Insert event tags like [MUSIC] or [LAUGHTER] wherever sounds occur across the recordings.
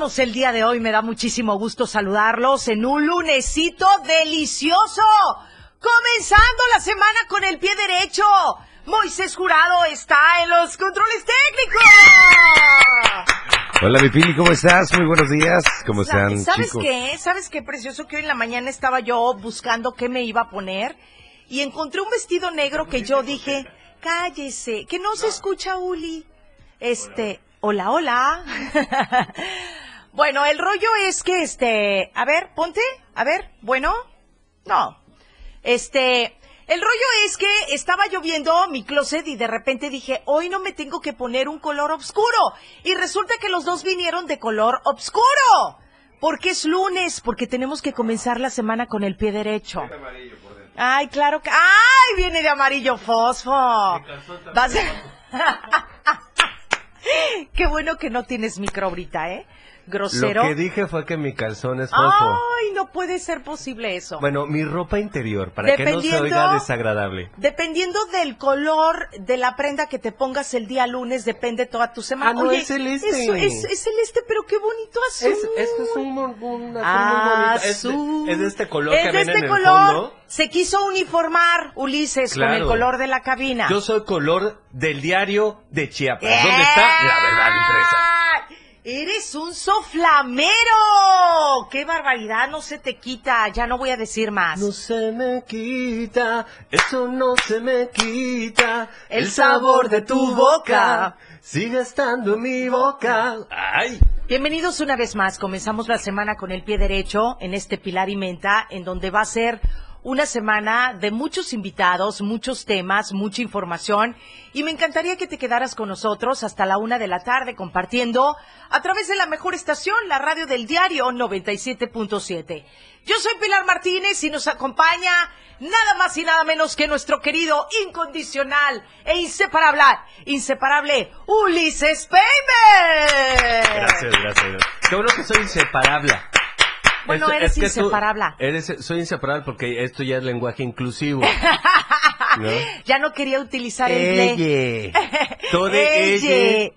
Estamos el día de hoy? Me da muchísimo gusto saludarlos en un lunesito delicioso. Comenzando la semana con el pie derecho. Moisés Jurado está en los controles técnicos. Hola, mi Pili, ¿cómo estás? Muy buenos días. ¿Cómo están, ¿Sabes chicos? qué? ¿Sabes qué precioso? Que hoy en la mañana estaba yo buscando qué me iba a poner y encontré un vestido negro que yo dije, cállese, que no se escucha, Uli. Este, hola, hola. [LAUGHS] bueno, el rollo es que, este, a ver, ponte, a ver, bueno, no. Este, el rollo es que estaba lloviendo mi closet y de repente dije, hoy no me tengo que poner un color oscuro. Y resulta que los dos vinieron de color oscuro. Porque es lunes, porque tenemos que comenzar la semana con el pie derecho. Ay, claro que... ¡Ay! Viene de amarillo fosfo. Vas [LAUGHS] Qué bueno que no tienes micro ahorita, ¿eh? Grosero. Lo que dije fue que mi calzón es fosfo. Ay, no puede ser posible eso. Bueno, mi ropa interior, para que no se oiga desagradable. Dependiendo del color de la prenda que te pongas el día lunes, depende toda tu semana. Ah, no, es celeste. eso es, es celeste, pero qué bonito azul. Es, este es un, un azul muy. Es de- Azul. Es de, este color Es que de este en el color. fondo. Se quiso uniformar Ulises con el color de la cabina. Yo soy color del diario de Chiapas. ¿Dónde está la verdad impresa? Eres un soflamero. ¡Qué barbaridad! No se te quita. Ya no voy a decir más. No se me quita, eso no se me quita. El sabor de tu boca. sigue estando en mi boca. ¡Ay! Bienvenidos una vez más. Comenzamos la semana con el pie derecho en este Pilar y Menta, en donde va a ser una semana de muchos invitados, muchos temas, mucha información. Y me encantaría que te quedaras con nosotros hasta la una de la tarde compartiendo a través de la mejor estación, la radio del diario 97.7. Yo soy Pilar Martínez y nos acompaña nada más y nada menos que nuestro querido, incondicional e inseparable, inseparable Ulises. Gracias, gracias. gracias. Qué bueno que soy inseparable. Bueno, Es- eres es inseparable. eres, soy inseparable porque esto ya es lenguaje inclusivo. [LAUGHS] ¿no? Ya no quería utilizar el ble. Elle. [LAUGHS] Todo de Elle. ella.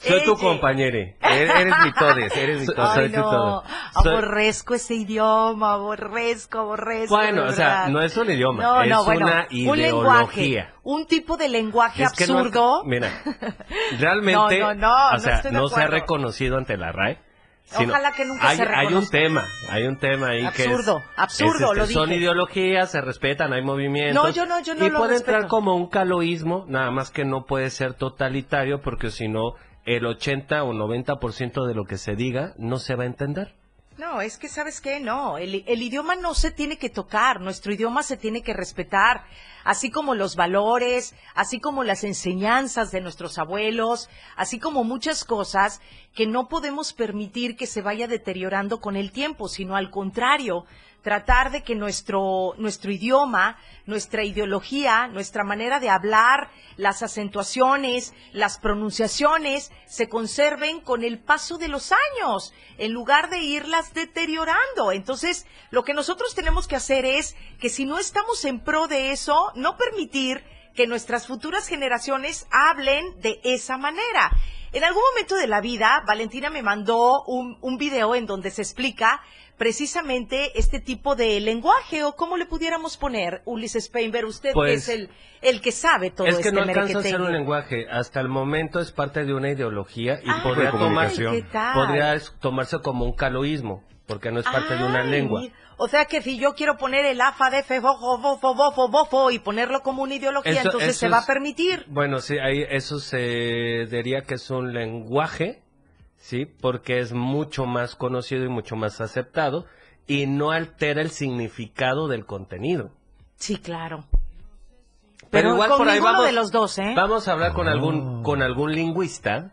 Soy tu compañere. Eres, mi todes, eres mi todes. Ay, soy tu no. todo. Soy- Aborrezco ese idioma, aborrezco, aborrezco. Bueno, o sea, no es un idioma, No, es no, bueno, una un lenguaje, ideología. un tipo de lenguaje Es que absurdo. mira, [LAUGHS] realmente, o sea, no se ha reconocido ante la RAE. Sino Ojalá que nunca hay, se Hay un reconozca. tema, hay un tema ahí que es... Absurdo, absurdo, es, lo este, Son dije. ideologías, se respetan, hay movimientos. No, yo no, yo no Y lo puede respeto. entrar como un caloísmo, nada más que no puede ser totalitario porque si no, el 80 o 90% de lo que se diga no se va a entender. No, es que sabes qué, no, el, el idioma no se tiene que tocar, nuestro idioma se tiene que respetar, así como los valores, así como las enseñanzas de nuestros abuelos, así como muchas cosas que no podemos permitir que se vaya deteriorando con el tiempo, sino al contrario, tratar de que nuestro, nuestro idioma, nuestra ideología, nuestra manera de hablar, las acentuaciones, las pronunciaciones, se conserven con el paso de los años, en lugar de irlas deteriorando. Entonces, lo que nosotros tenemos que hacer es que si no estamos en pro de eso, no permitir que nuestras futuras generaciones hablen de esa manera. En algún momento de la vida, Valentina me mandó un, un video en donde se explica precisamente este tipo de lenguaje o cómo le pudiéramos poner, Ulises Peinber, usted Pues, que es el, el que sabe todo es que este no alcanza a ser un lenguaje. Hasta el momento es parte de una ideología y Ay, podría, ¿qué tomarse, podría tomarse como un caloísmo, porque no es parte de una lengua. O sea que si yo quiero poner el afa de fe, bofo, bofo, bofo, bofo y ponerlo como una ideología, Eso- entonces eso se va a permitir. Bueno, sí, ahí eso se diría que es un lenguaje, sí, porque es mucho más conocido y mucho más aceptado y no altera el significado del contenido. Sí, claro. Pero, igual con por ahí ninguno vamos, de los dos, ¿eh? vamos a hablar con algún con algún lingüista.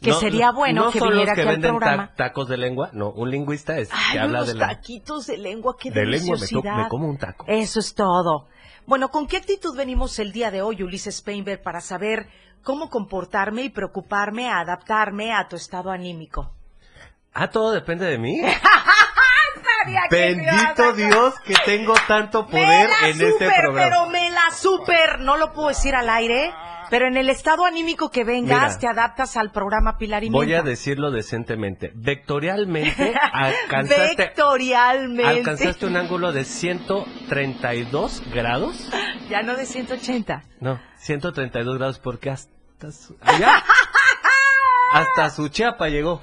Que sería bueno no que son viniera los que aquí al venden ta- programa. tacos de lengua, no, un lingüista es Ay, que habla unos de la taquitos de lengua, qué de lengua, me como un taco. Eso es todo. Bueno, ¿con qué actitud venimos el día de hoy, Ulises Painter, para saber cómo comportarme y preocuparme, adaptarme a tu estado anímico? Ah, todo depende de mí. [LAUGHS] Que me a Bendito sacar. Dios que tengo tanto Me poder la en este super, programa. pero me la super, no lo puedo decir al aire, pero en el estado anímico que vengas Mira. te adaptas al programa Pilar y Voy a decirlo decentemente. Vectorialmente [LAUGHS] alcanzaste, Vectorialmente. alcanzaste un ángulo de 132 grados. Ya no de 180. No, 132 grados porque hasta su, allá, [LAUGHS] hasta su chapa llegó.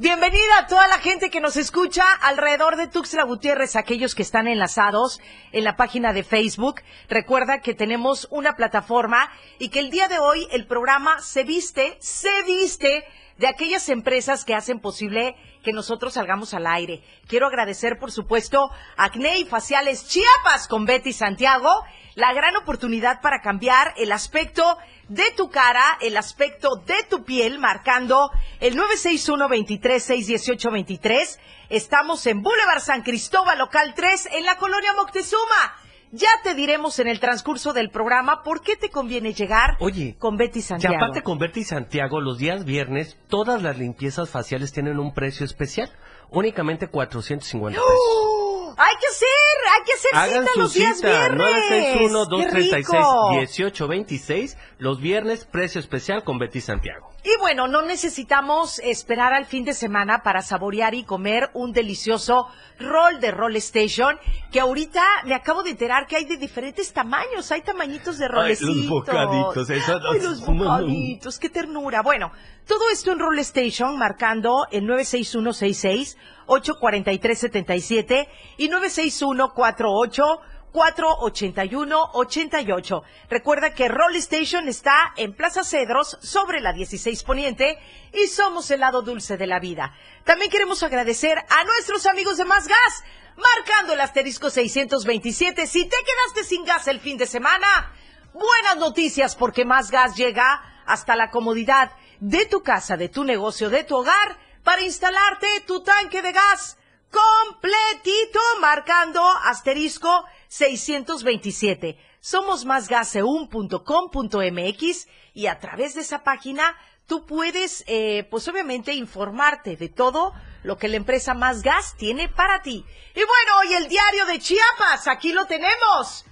Bienvenida a toda la gente que nos escucha alrededor de Tuxtla Gutiérrez, aquellos que están enlazados en la página de Facebook. Recuerda que tenemos una plataforma y que el día de hoy el programa se viste, se viste de aquellas empresas que hacen posible que nosotros salgamos al aire. Quiero agradecer, por supuesto, a Acné y Faciales Chiapas con Betty Santiago, la gran oportunidad para cambiar el aspecto de tu cara, el aspecto de tu piel, marcando el 961-23-618-23. Estamos en Boulevard San Cristóbal, local 3, en la colonia Moctezuma. Ya te diremos en el transcurso del programa por qué te conviene llegar Oye, con Betty Y Santiago. aparte con Berti Santiago, los días viernes, todas las limpiezas faciales tienen un precio especial. Únicamente 450 pesos. ¡Oh! Hay que hacer, hay que hacer Hagan cita su los días cita, viernes. 961-236-1826. Los viernes, precio especial con Betty Santiago. Y bueno, no necesitamos esperar al fin de semana para saborear y comer un delicioso roll de Roll Station, que ahorita me acabo de enterar que hay de diferentes tamaños, hay tamañitos de Ay, rolecitos. los bocaditos, eso- Ay, los bocaditos, qué ternura. Bueno, todo esto en Roll Station, marcando el 96166 84377 y 96148 481-88. Recuerda que Roll Station está en Plaza Cedros, sobre la 16 Poniente, y somos el lado dulce de la vida. También queremos agradecer a nuestros amigos de Más Gas, marcando el asterisco 627. Si te quedaste sin gas el fin de semana, buenas noticias porque Más Gas llega hasta la comodidad de tu casa, de tu negocio, de tu hogar, para instalarte tu tanque de gas completito marcando asterisco 627. Somos másgaseun.com.mx y a través de esa página tú puedes, eh, pues obviamente, informarte de todo lo que la empresa Más Gas tiene para ti. Y bueno, hoy el diario de Chiapas, aquí lo tenemos.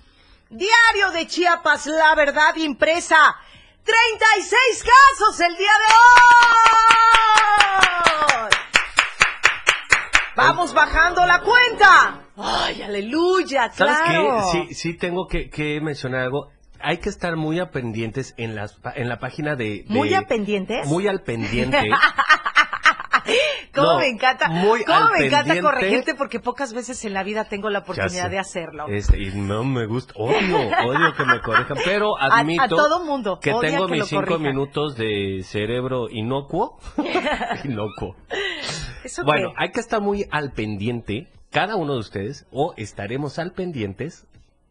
Diario de Chiapas, la verdad impresa. 36 casos el día de hoy. Vamos bajando la cuenta. Ay, aleluya, ¿Sabes claro. qué? Sí, sí tengo que, que mencionar algo. Hay que estar muy a pendientes en, las, en la página de... de- ¿Muy a pendientes? Muy al pendiente. [LAUGHS] [LAUGHS] ¿Cómo No, me encanta? muy ¿Cómo me encanta corregirte? Porque pocas veces en la vida tengo la oportunidad de hacerlo. Este, y no me gusta, odio, odio que me corrijan, pero [LAUGHS] admito a todo mundo que tengo que mis cinco corrijan. minutos de cerebro inocuo. [LAUGHS] inocuo. ¿Eso Bueno, qué? hay que estar muy al pendiente, cada uno de ustedes, o estaremos al pendientes.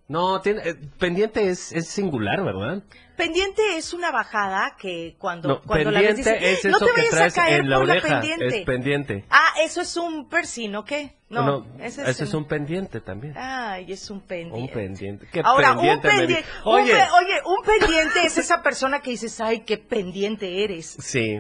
No, tiene, eh, pendiente es, es singular, ¿verdad? Pendiente es una bajada que cuando, No, cuando la ves es no te que vayas traes a caer en la por oreja, la pendiente. es pendiente. Ah, eso es un piercing, ¿o qué? No, ese ese es, un... un pendiente también. Ay, es un pendiente. Un pendiente. ¿Qué Ahora, pendiente un pendiente. di- Oye. oye, un pendiente es esa persona que dices, ay, qué pendiente eres. Sí,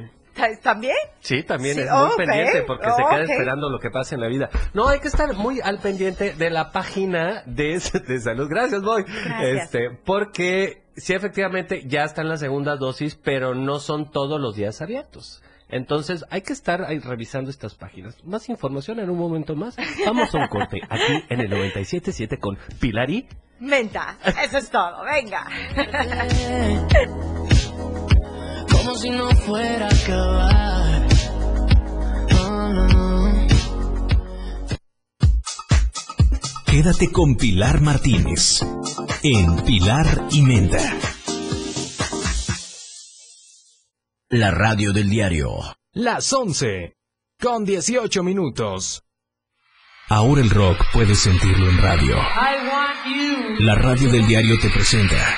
¿También? Sí, también Sí, es muy pendiente porque se queda esperando lo que pasa en la vida. No, hay que estar muy al pendiente de la página de, de salud. Gracias, Boy. Gracias. Este, porque sí, efectivamente, ya están las segundas dosis, pero no son todos los días abiertos. Entonces, hay que estar ahí revisando estas páginas. Más información en un momento más. Vamos a un corte aquí en el 97.7 con Pilari. Menta, eso es todo, venga. [LAUGHS] si no fuera a acabar. Oh, no, no. Quédate con Pilar Martínez en Pilar y Menta. La radio del diario. Las 11 con 18 minutos. Ahora el rock puedes sentirlo en radio. La radio del diario te presenta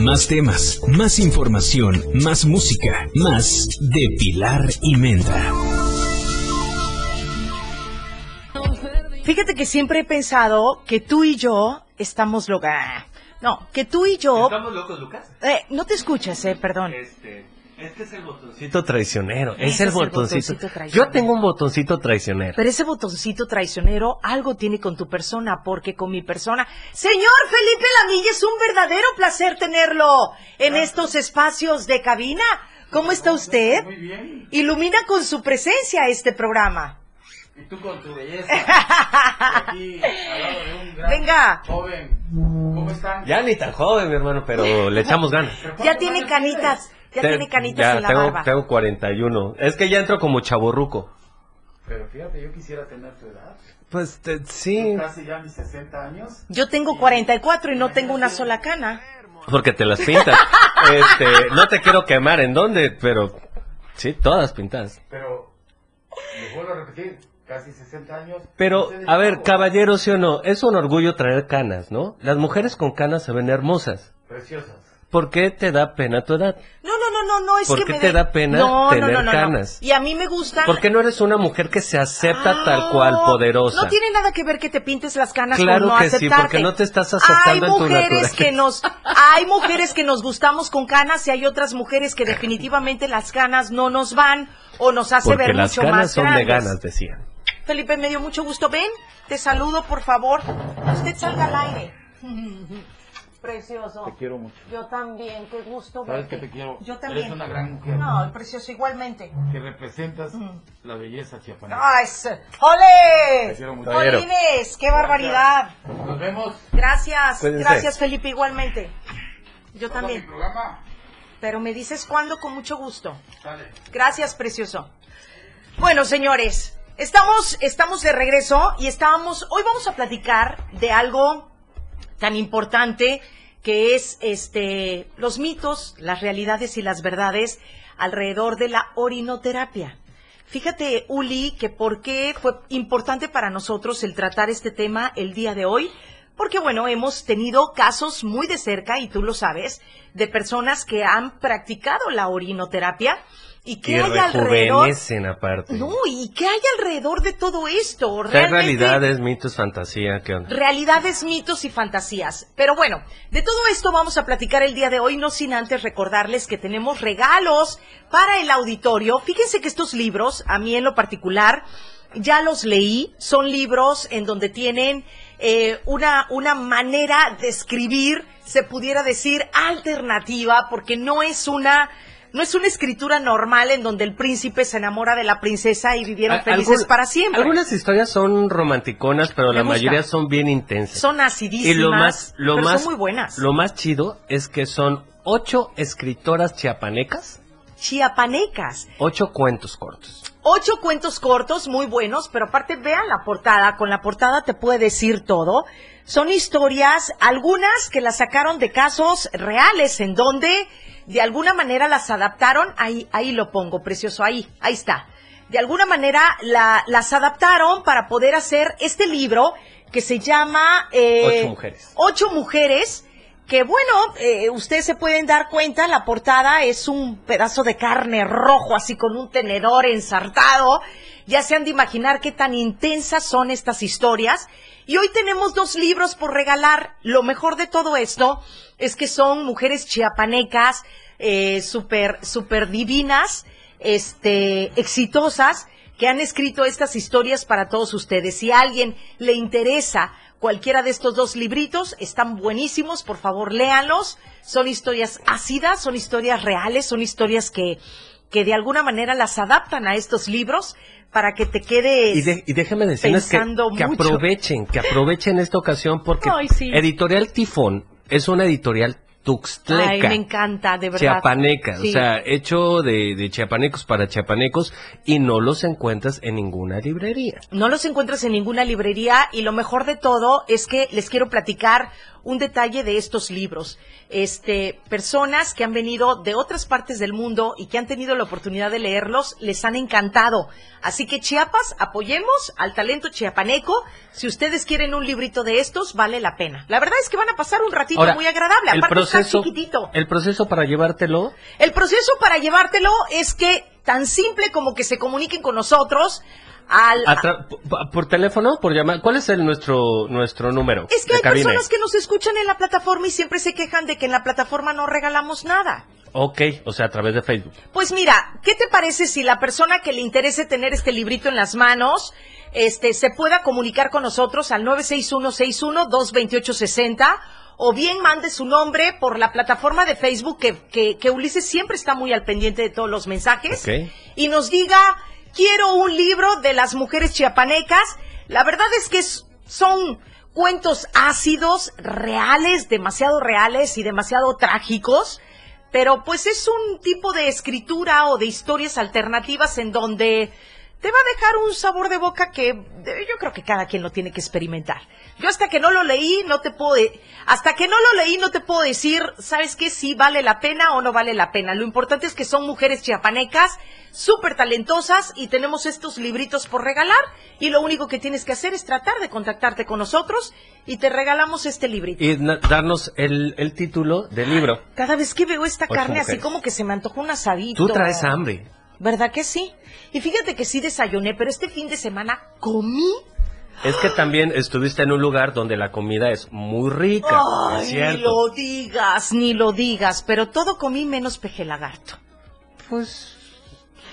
Más temas, más información, más música, más de Pilar y Menta. Fíjate que siempre he pensado que tú y yo estamos locas. No, que tú y yo... ¿Estamos locos, Lucas? Eh, no te escuchas, eh, perdón. Este, este es el botoncito traicionero. Es el es el botoncito. botoncito traicionero. Yo tengo un botoncito traicionero. Pero ese botoncito traicionero algo tiene con tu persona, porque con mi persona... Señor Felipe Lamilla, es un verdadero placer tenerlo en estos espacios de cabina. ¿Cómo está usted? Muy bien. Ilumina con su presencia este programa. Y tú con tu belleza. [LAUGHS] Aquí, al lado de un gran Venga. joven. ¿Cómo están? Ya ni tan joven, mi hermano, pero le echamos ganas. ¿Pero Ya tiene canitas, ya Te- tiene canitas ya en la tengo, barba. tengo 41. Es que ya entro como chaborruco. Pero fíjate, yo quisiera tener tu edad. Pues te- sí, Casi ya mis 60 años. Yo tengo 44 y no tengo una sola cana. porque te las pintas. [LAUGHS] este, no te quiero quemar en dónde, pero sí, todas pintadas. Pero, les vuelvo a repetir, casi 60 años. Pero, a ver, chavo. caballero, sí o no, es un orgullo traer canas, ¿no? Las mujeres con canas se ven hermosas. Preciosas. ¿Por qué te da pena tu edad? No, no, no, no, no, es ¿Por que qué me te da pena no, tener no, no, no, no. canas? Y a mí me gustan... ¿Por qué no eres una mujer que se acepta Ah, tal cual, poderosa? No tiene nada que ver que te pintes las canas Claro no que sí, porque no te estás aceptando hay en tu mujeres naturaleza. que nos Hay mujeres que nos gustamos con canas y hay otras mujeres que definitivamente las canas no nos van o nos hace Porque ver las mucho canas más son grandes. veganas, decían. Felipe, me dio mucho gusto. Ven, te saludo, por favor. Usted salga al aire. Precioso. Te quiero mucho. Yo también, qué gusto ¿Sabes verte. que te quiero? Yo también. Eres una gran mujer. No, precioso, igualmente. Que representas la belleza chiapaneca. ¡Ay, se- ¡Ole! Te quiero mucho. ¡Jolines! ¡Qué barbaridad! Nos vemos. Gracias, Cuídense. gracias Felipe, igualmente. Yo Todo mi también. programa. Pero me dices cuándo con mucho gusto. Sale. Gracias, precioso. Bueno, señores, estamos, estamos de regreso y estábamos, hoy vamos a platicar de algo tan importante que es este los mitos, las realidades y las verdades alrededor de la orinoterapia. Fíjate, Uli, que por qué fue importante para nosotros el tratar este tema el día de hoy, porque bueno, hemos tenido casos muy de cerca, y tú lo sabes, de personas que han practicado la orinoterapia y que hay alrededor... aparte. No, ¿y qué hay alrededor de todo esto? Realmente- realidades, mitos, fantasía, ¿qué onda? realidades, mitos y fantasías. Pero bueno, de todo esto vamos a platicar el día de hoy, no sin antes recordarles que tenemos regalos para el auditorio. Fíjense que estos libros, a mí en lo particular, ya los leí, son libros en donde tienen eh, una, una manera de escribir, se pudiera decir, alternativa, porque no es una... No es una escritura normal en donde el príncipe se enamora de la princesa y vivieron felices algún- para siempre. Algunas historias son romanticonas, pero Me la gusta. mayoría son bien intensas. Son acidísimas, y lo más, lo pero más, son muy buenas. Lo más chido es que son ocho escritoras chiapanecas, Chiapanecas. ocho cuentos cortos. Ocho cuentos cortos, muy buenos, pero aparte vean la portada, con la portada te puede decir todo. Son historias, algunas que las sacaron de casos reales, en donde de alguna manera las adaptaron, ahí, ahí lo pongo, precioso, ahí, ahí está. De alguna manera la- las adaptaron para poder hacer este libro que se llama... eh, Ocho mujeres. Ocho mujeres, que bueno, eh, ustedes se pueden dar cuenta, la portada es un pedazo de carne rojo, así con un tenedor ensartado. Ya se han de imaginar qué tan intensas son estas historias. Y hoy tenemos dos libros por regalar. Lo mejor de todo esto es que son mujeres chiapanecas, eh, súper, súper divinas, este, exitosas, que han escrito estas historias para todos ustedes. Si a alguien le interesa cualquiera de estos dos libritos, están buenísimos, por favor léanlos. Son historias ácidas, son historias reales, son historias que, que de alguna manera las adaptan a estos libros para que te quedes... Y, de- y déjeme decirles que, aprovechen, que aprovechen esta ocasión porque Ay, sí. Editorial Tifón es una editorial tuxtleca. Ay, me encanta, de verdad. Chiapaneca, Sí. o sea, hecho de, de chiapanecos para chiapanecos y no los encuentras en ninguna librería. No los encuentras en ninguna librería y lo mejor de todo es que les quiero platicar un detalle de estos libros. Este, personas que han venido de otras partes del mundo y que han tenido la oportunidad de leerlos, les han encantado. Así que Chiapas, apoyemos al talento chiapaneco. Si ustedes quieren un librito de estos, vale la pena. La verdad es que van a pasar un ratito Ahora, muy agradable. el Aparte está proceso, chiquitito. el proceso para llevártelo, El proceso para llevártelo es que tan simple como que se comuniquen con nosotros al, por teléfono, por llamar, ¿cuál es el nuestro nuestro número? Es que hay personas que nos escuchan en la plataforma y siempre se quejan de que en la plataforma no regalamos nada. Ok, o sea, a través de Facebook. Pues mira, ¿qué te parece si la persona que le interese tener este librito en las manos, este, se pueda comunicar con nosotros al 96161-22860 o bien mande su nombre por la plataforma de Facebook que, que, que Ulises siempre está muy al pendiente de todos los mensajes y nos diga, quiero un libro de las mujeres chiapanecas. La verdad es que son cuentos ácidos, reales, demasiado reales y demasiado trágicos, pero pues es un tipo de escritura o de historias alternativas en donde te va a dejar un sabor de boca que eh, yo creo que cada quien lo tiene que experimentar. Yo hasta que no lo leí, no te puedo, de- hasta que no lo leí, no te puedo decir, ¿sabes qué? Si vale la pena o no vale la pena. Lo importante es que son mujeres chiapanecas, súper talentosas y tenemos estos libritos por regalar y lo único que tienes que hacer es tratar de contactarte con nosotros y te regalamos este librito. Y darnos el, el título del libro. Cada vez que veo esta Ocho carne así como que se me antoja un asadito. Tú traes hambre. ¿Verdad que sí? Y fíjate que sí desayuné, pero este fin de semana comí. Es que también estuviste en un lugar donde la comida es muy rica. Ay, es ni lo digas, ni lo digas, pero todo comí menos peje lagarto. Pues.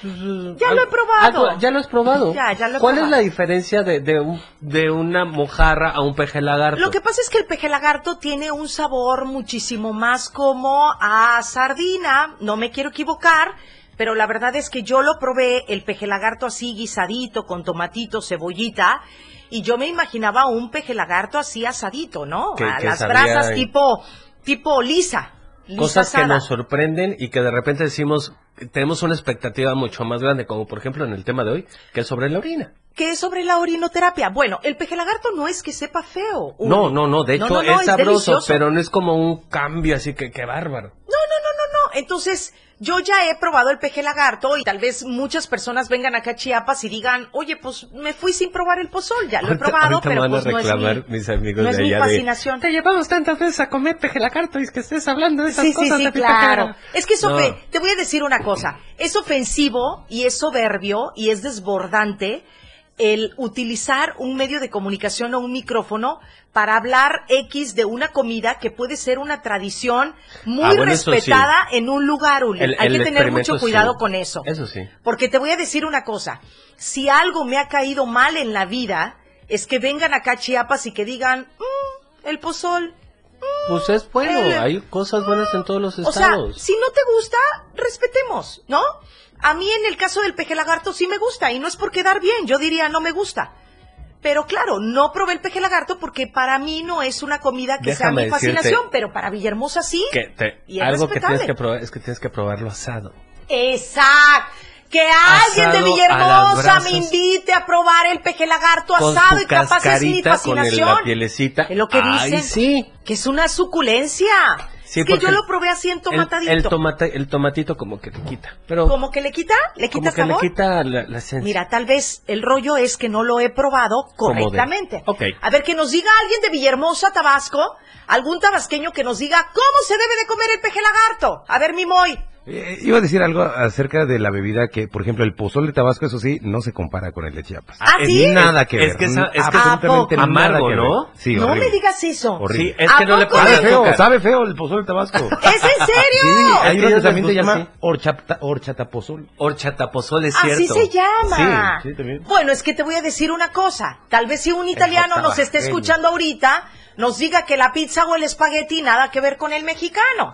Ya lo he probado. ya lo has probado. [LAUGHS] Ya, ya lo he ¿Cuál es la diferencia de, de, un- de una mojarra a un peje lagarto? Lo que pasa es que el peje lagarto tiene un sabor muchísimo más como a sardina, no me quiero equivocar, pero la verdad es que yo lo probé, el peje lagarto así guisadito, con tomatito, cebollita, y yo me imaginaba un peje lagarto así asadito, ¿no? Que- a que las sabía- brasas tipo, tipo lisa. lisa Cosas que nos sorprenden y que de repente decimos, tenemos una expectativa mucho más grande, como por ejemplo en el tema de hoy, que es sobre la orina. ¿Qué es sobre la orinoterapia? Bueno, el peje lagarto no es que sepa feo. No, no, no, de hecho No, no, no, es sabroso, pero no es como un cambio así que, que bárbaro. No, no, no, no, no. Entonces, yo ya he probado el peje lagarto y tal vez muchas personas vengan acá a Chiapas y digan, oye, pues me fui sin probar el pozol. Ya lo he probado, ahorita pero pues a no es reclamar mi, mis amigos no es de mi de, fascinación. Te llevamos tantas veces a comer peje lagarto y es que estés hablando de esas Sí, sí, cosas. sí, de claro. Es que eso, No. fe- te voy a decir una cosa, es ofensivo y es soberbio y es desbordante el utilizar un medio de comunicación o un micrófono para hablar X de una comida que puede ser una tradición muy Ah, bueno, eso sí. respetada en un lugar, Uli. El- Hay el que tener mucho cuidado sí. con eso. Eso sí. Porque te voy a decir una cosa, si algo me ha caído mal en la vida, es que vengan acá a Chiapas y que digan, "Mm, el pozol, Pues es bueno, hay cosas buenas en todos los o sea, estados. si no te gusta, respetemos, ¿no? A mí en el caso del peje lagarto sí me gusta y no es por quedar bien, yo diría no me gusta. Pero claro, no probé el peje lagarto porque para mí no es una comida que Déjame sea mi fascinación, pero para Villahermosa sí. que te- y es algo que respetable. tienes que probar es que tienes que probarlo asado. Exacto. Que alguien de Asado Villahermosa me invite a probar el peje lagarto asado y capaz es mi cascarita, con el- fascinación. la pielecita. Es lo que Ay, dicen. sí. Que es una suculencia. Sí, es que yo el- lo probé así en El, tomatadito. el tomate, el tomatito como que le quita. Pero ¿Como que le quita? ¿Le como quita que sabor? le quita la, la esencia. Mira, tal vez el rollo es que no lo he probado Como correctamente. Ok. A ver, que nos diga alguien de Villahermosa, Tabasco, algún tabasqueño que nos diga cómo se debe de comer el peje lagarto. A ver, mi Moy. Eh, iba a decir algo acerca de la bebida que, por ejemplo, el pozol de Tabasco, eso sí, no se compara con el de Chiapas. ¿Ah, es- sí? Nada que ver. Es que es que- absolutamente nada Amargo, que ver. ¿no? Sí, no horrible. me digas eso. Horrible. Sí, es que ¿A no le Sabe feo, sabe feo el pozol de Tabasco. [LAUGHS] ¿Es en serio? Sí, hay que uno que también se llama horchata, horchatapozol. Horchatapozol es cierto. Así se llama. Sí, sí, también. Bueno, es que te voy a decir una cosa. Tal vez si un italiano nos esté tabasqueño. escuchando ahorita, nos diga que la pizza o el espagueti nada que ver con el mexicano.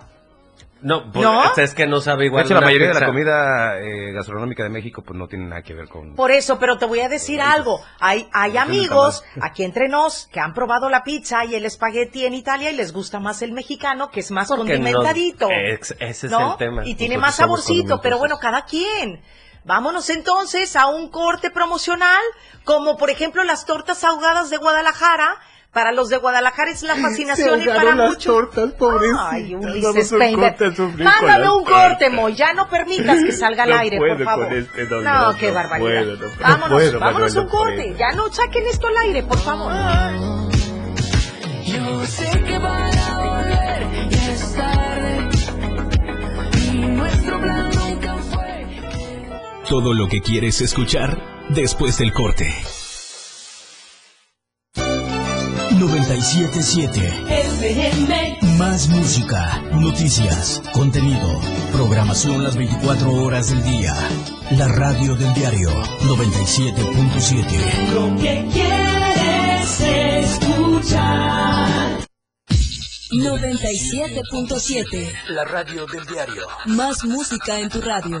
No, pues, ¿No? es que no sabe De igual. hecho, la mayoría de la comida eh, gastronómica de México pues no tiene nada que ver con... Por eso, pero te voy a decir algo. Hay, hay amigos [LAUGHS] aquí entre nos que han probado la pizza y el espagueti en Italia y les gusta más el mexicano, que es más Porque no- condimentadito. ex- ese es ¿no? el tema. Y tiene más saborcito, pero bueno, cada quien. Vámonos entonces a un corte promocional, como por ejemplo las tortas ahogadas de Guadalajara. Para los de Guadalajara es la fascinación y para muchos. Ay, Ulises Painter. Mándame un corte, Moy. Ya no permitas que salga al aire, por favor. este no, qué barbaridad. vámonos, vámonos un corte. Ya no saquen esto al aire, por favor. Yo sé que van a volver, ya es tarde. Y nuestro plan nunca fue. Todo lo que quieres escuchar después del corte. 977 Más música, noticias, contenido, programación las 24 horas del día. La radio del diario 97.7. Lo que quieres escuchar. 97.7. La radio del diario. Más música en tu radio.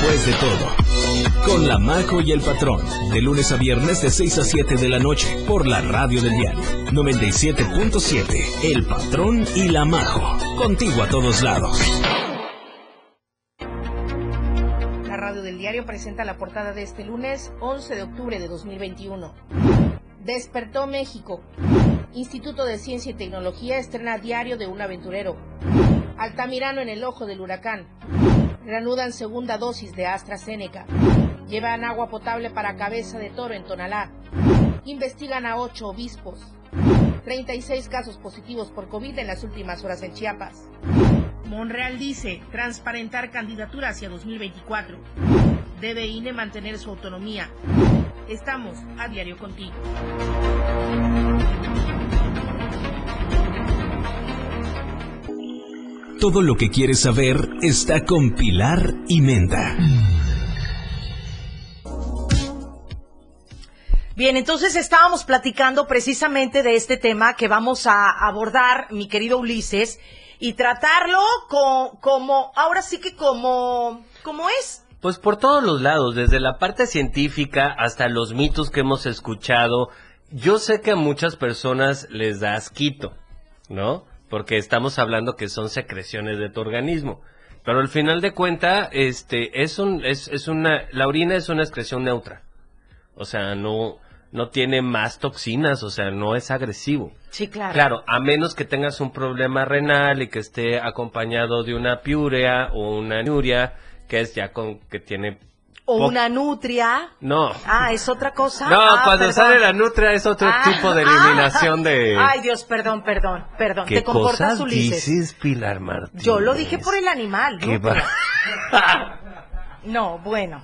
Después de todo, con La Majo y el Patrón, de lunes a viernes de 6 a 7 de la noche, por la radio del diario 97.7, El Patrón y La Majo, contigo a todos lados. La radio del diario presenta la portada de este lunes 11 de octubre de 2021. Despertó México. Instituto de Ciencia y Tecnología estrena Diario de un aventurero. Altamirano en el ojo del huracán. Reanudan segunda dosis de AstraZeneca. Llevan agua potable para cabeza de toro en Tonalá. Investigan a ocho obispos. 36 casos positivos por COVID en las últimas horas en Chiapas. Monreal dice transparentar candidatura hacia 2024. Debe INE mantener su autonomía. Estamos a diario contigo. Todo lo que quieres saber está con Pilar y Menta. Bien, entonces estábamos platicando precisamente de este tema que vamos a abordar, mi querido Ulises, y tratarlo co- como, ahora sí que como, como es. Pues por todos los lados, desde la parte científica hasta los mitos que hemos escuchado. Yo sé que a muchas personas les da asquito, ¿no? Porque estamos hablando que son secreciones de tu organismo. Pero al final de cuenta, este, es un, es, es una, la orina es una excreción neutra. O sea, no, no tiene más toxinas, o sea, no es agresivo. Sí, claro. Claro, a menos que tengas un problema renal y que esté acompañado de una piurea o una anuria, que es ya con que tiene O una nutria. No. Ah, ¿es otra cosa? No, Ah, cuando perdón. sale la nutria es otro Ah, tipo de ah, eliminación de... [LAUGHS] Ay, Dios, perdón, perdón, perdón. ¿Qué Te comportas, cosas Ulises. dices, Pilar Martínez? Yo lo dije por el animal, Qué va- [LAUGHS] No, bueno.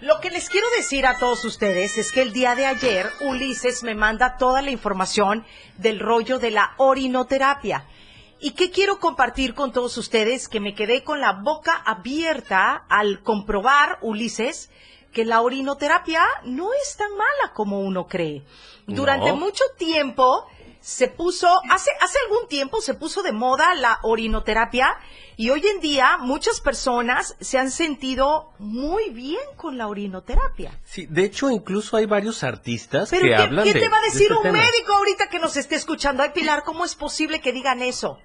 Lo que les quiero decir a todos ustedes es que el día de ayer Ulises me manda toda la información del rollo de la orinoterapia. ¿Y qué quiero compartir con todos ustedes? Que me quedé con la boca abierta al comprobar, Ulises, que la orinoterapia no es tan mala como uno cree. Durante No. mucho tiempo se puso, hace, hace algún tiempo se puso de moda la orinoterapia y hoy en día muchas personas se han sentido muy bien con la orinoterapia. Sí, de hecho, incluso hay varios artistas Pero que ¿qué, hablan qué de te va a de decir este un tema. médico ahorita que nos esté escuchando? Ay, Pilar, ¿cómo es posible que digan eso?